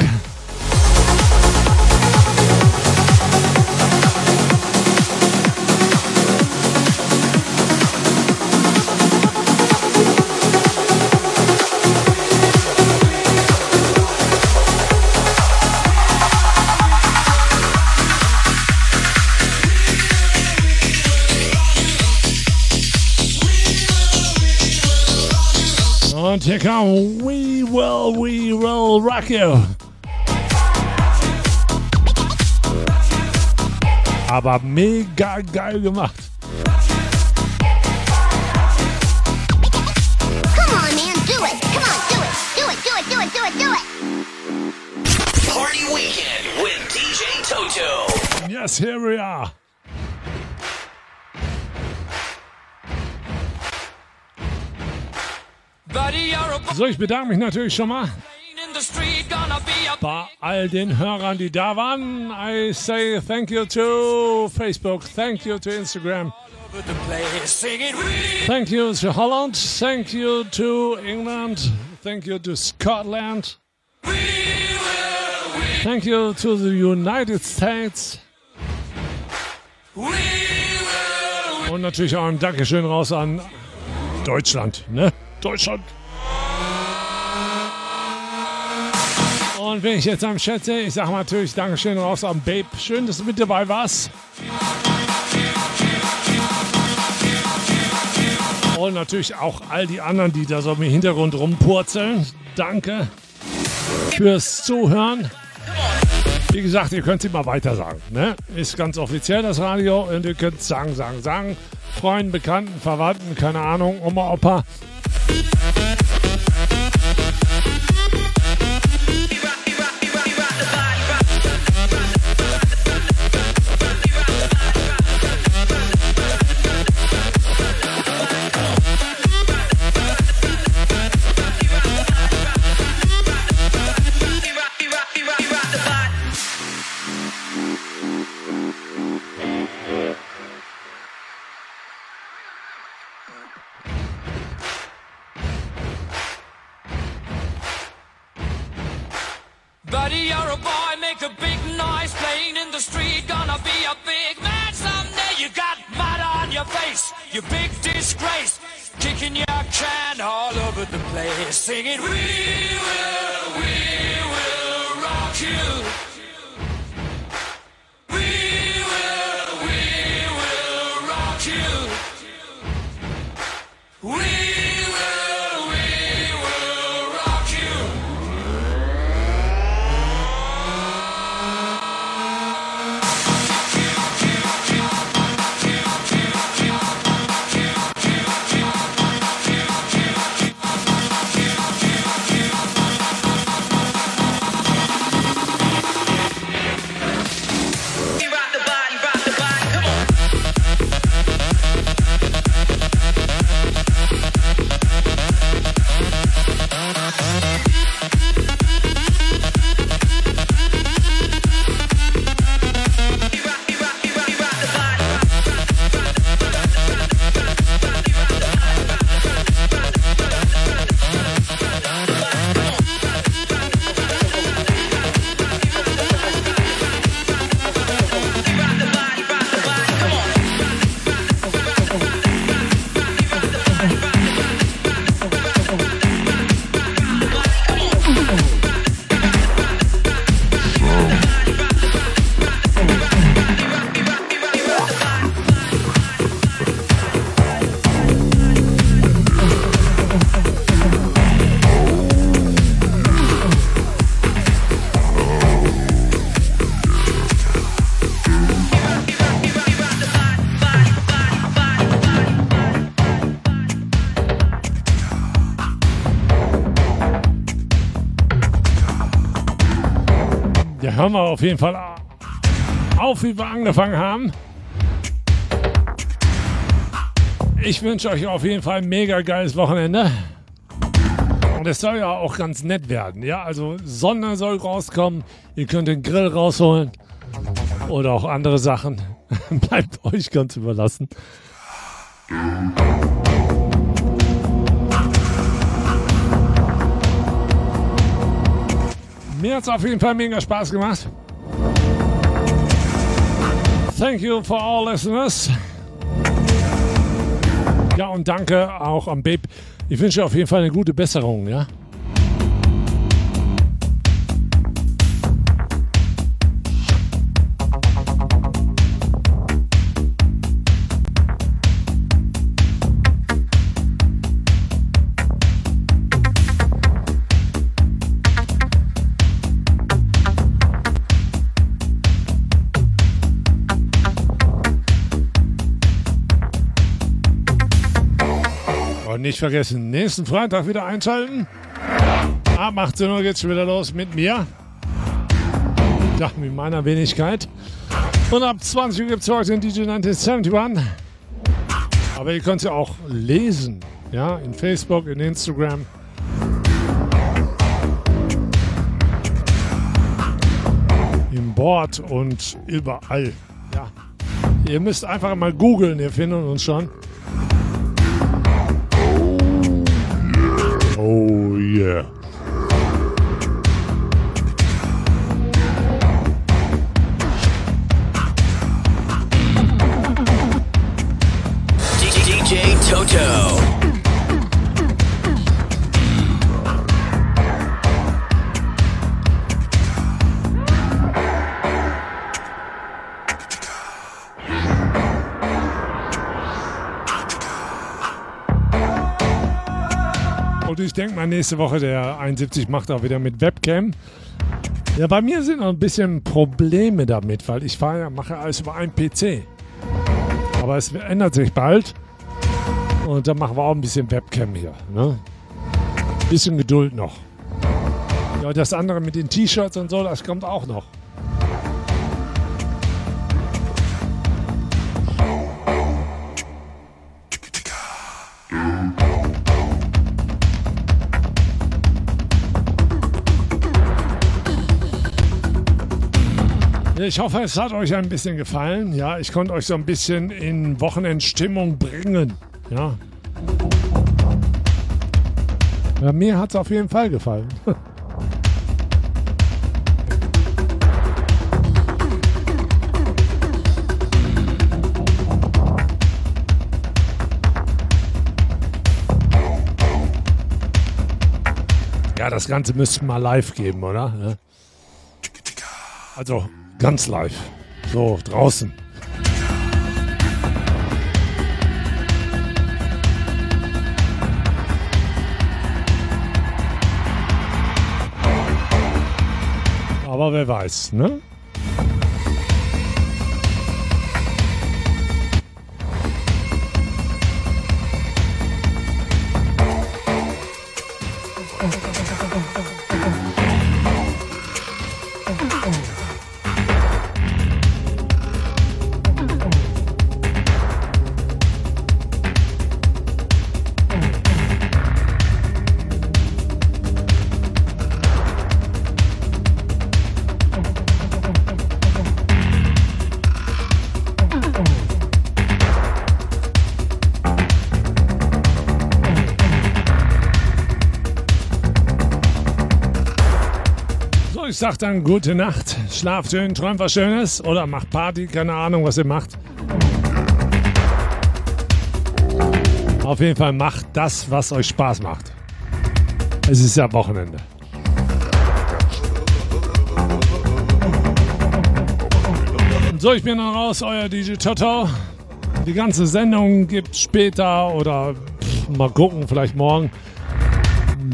music on We Will, We Will Rock You. Aber mega geil gemacht. Yes, here we are. So, ich bedanke mich natürlich schon mal bei all den Hörern, die da waren. I say thank you to Facebook, thank you to Instagram, thank you to Holland, thank you to England, thank you to Scotland, thank you to the United States. Und natürlich auch ein Dankeschön raus an Deutschland, ne? Deutschland. Und wenn ich jetzt am sehe, ich sage natürlich Dankeschön raus an Babe. Schön, dass du mit dabei warst. Und natürlich auch all die anderen, die da so im Hintergrund rumpurzeln. Danke fürs Zuhören. Wie gesagt, ihr könnt es immer weiter sagen. Ne? Ist ganz offiziell das Radio und ihr könnt sagen, sagen, sagen. Freunden, Bekannten, Verwandten, keine Ahnung, Oma, Opa. Hören wir auf jeden Fall auf, wie wir angefangen haben. Ich wünsche euch auf jeden Fall ein mega geiles Wochenende. Und es soll ja auch ganz nett werden. Ja, also Sonne soll rauskommen. Ihr könnt den Grill rausholen. Oder auch andere Sachen. Bleibt euch ganz überlassen. Mir hat es auf jeden Fall mega Spaß gemacht. Thank you for all listeners. Ja, und danke auch am Babe. Ich wünsche auf jeden Fall eine gute Besserung, ja. Nicht vergessen, nächsten Freitag wieder einschalten. Ab 18 Uhr geht's wieder los mit mir. Ja, mit meiner Wenigkeit. Und ab 20 Uhr gibt es heute den DJ 1971. Aber ihr könnt ja auch lesen. Ja, in Facebook, in Instagram. Im Board und überall. Ja. Ihr müsst einfach mal googeln, ihr findet uns schon. Oh yeah. DJ Toto. Ich denke mal, nächste Woche der 71 macht auch wieder mit Webcam. Ja, bei mir sind noch ein bisschen Probleme damit, weil ich fahre ja, mache alles über einen PC. Aber es ändert sich bald. Und dann machen wir auch ein bisschen Webcam hier. Ne? Bisschen Geduld noch. Ja, das andere mit den T-Shirts und so, das kommt auch noch. Ich hoffe, es hat euch ein bisschen gefallen. Ja, ich konnte euch so ein bisschen in Wochenendstimmung bringen. Ja. ja mir hat es auf jeden Fall gefallen. Ja, das Ganze müssten mal live geben, oder? Ja. Also ganz live. So, draußen. Aber wer weiß, ne? So, ich sag dann gute Nacht. Schlaft schön, träumt was Schönes oder macht Party, keine Ahnung, was ihr macht. Auf jeden Fall macht das, was euch Spaß macht. Es ist ja Wochenende. So, ich bin dann raus, euer DJ Toto. Die ganze Sendung gibt's später oder pff, mal gucken, vielleicht morgen.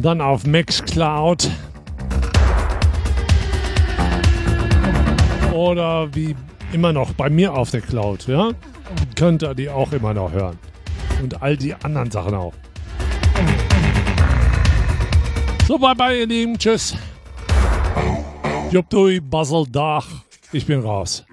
Dann auf Mixcloud. Oder wie immer noch bei mir auf der Cloud, ja? Könnt ihr die auch immer noch hören. Und all die anderen Sachen auch. So, bye bye, ihr Lieben. Tschüss. Jupp dui, Basel Dach. Ich bin raus.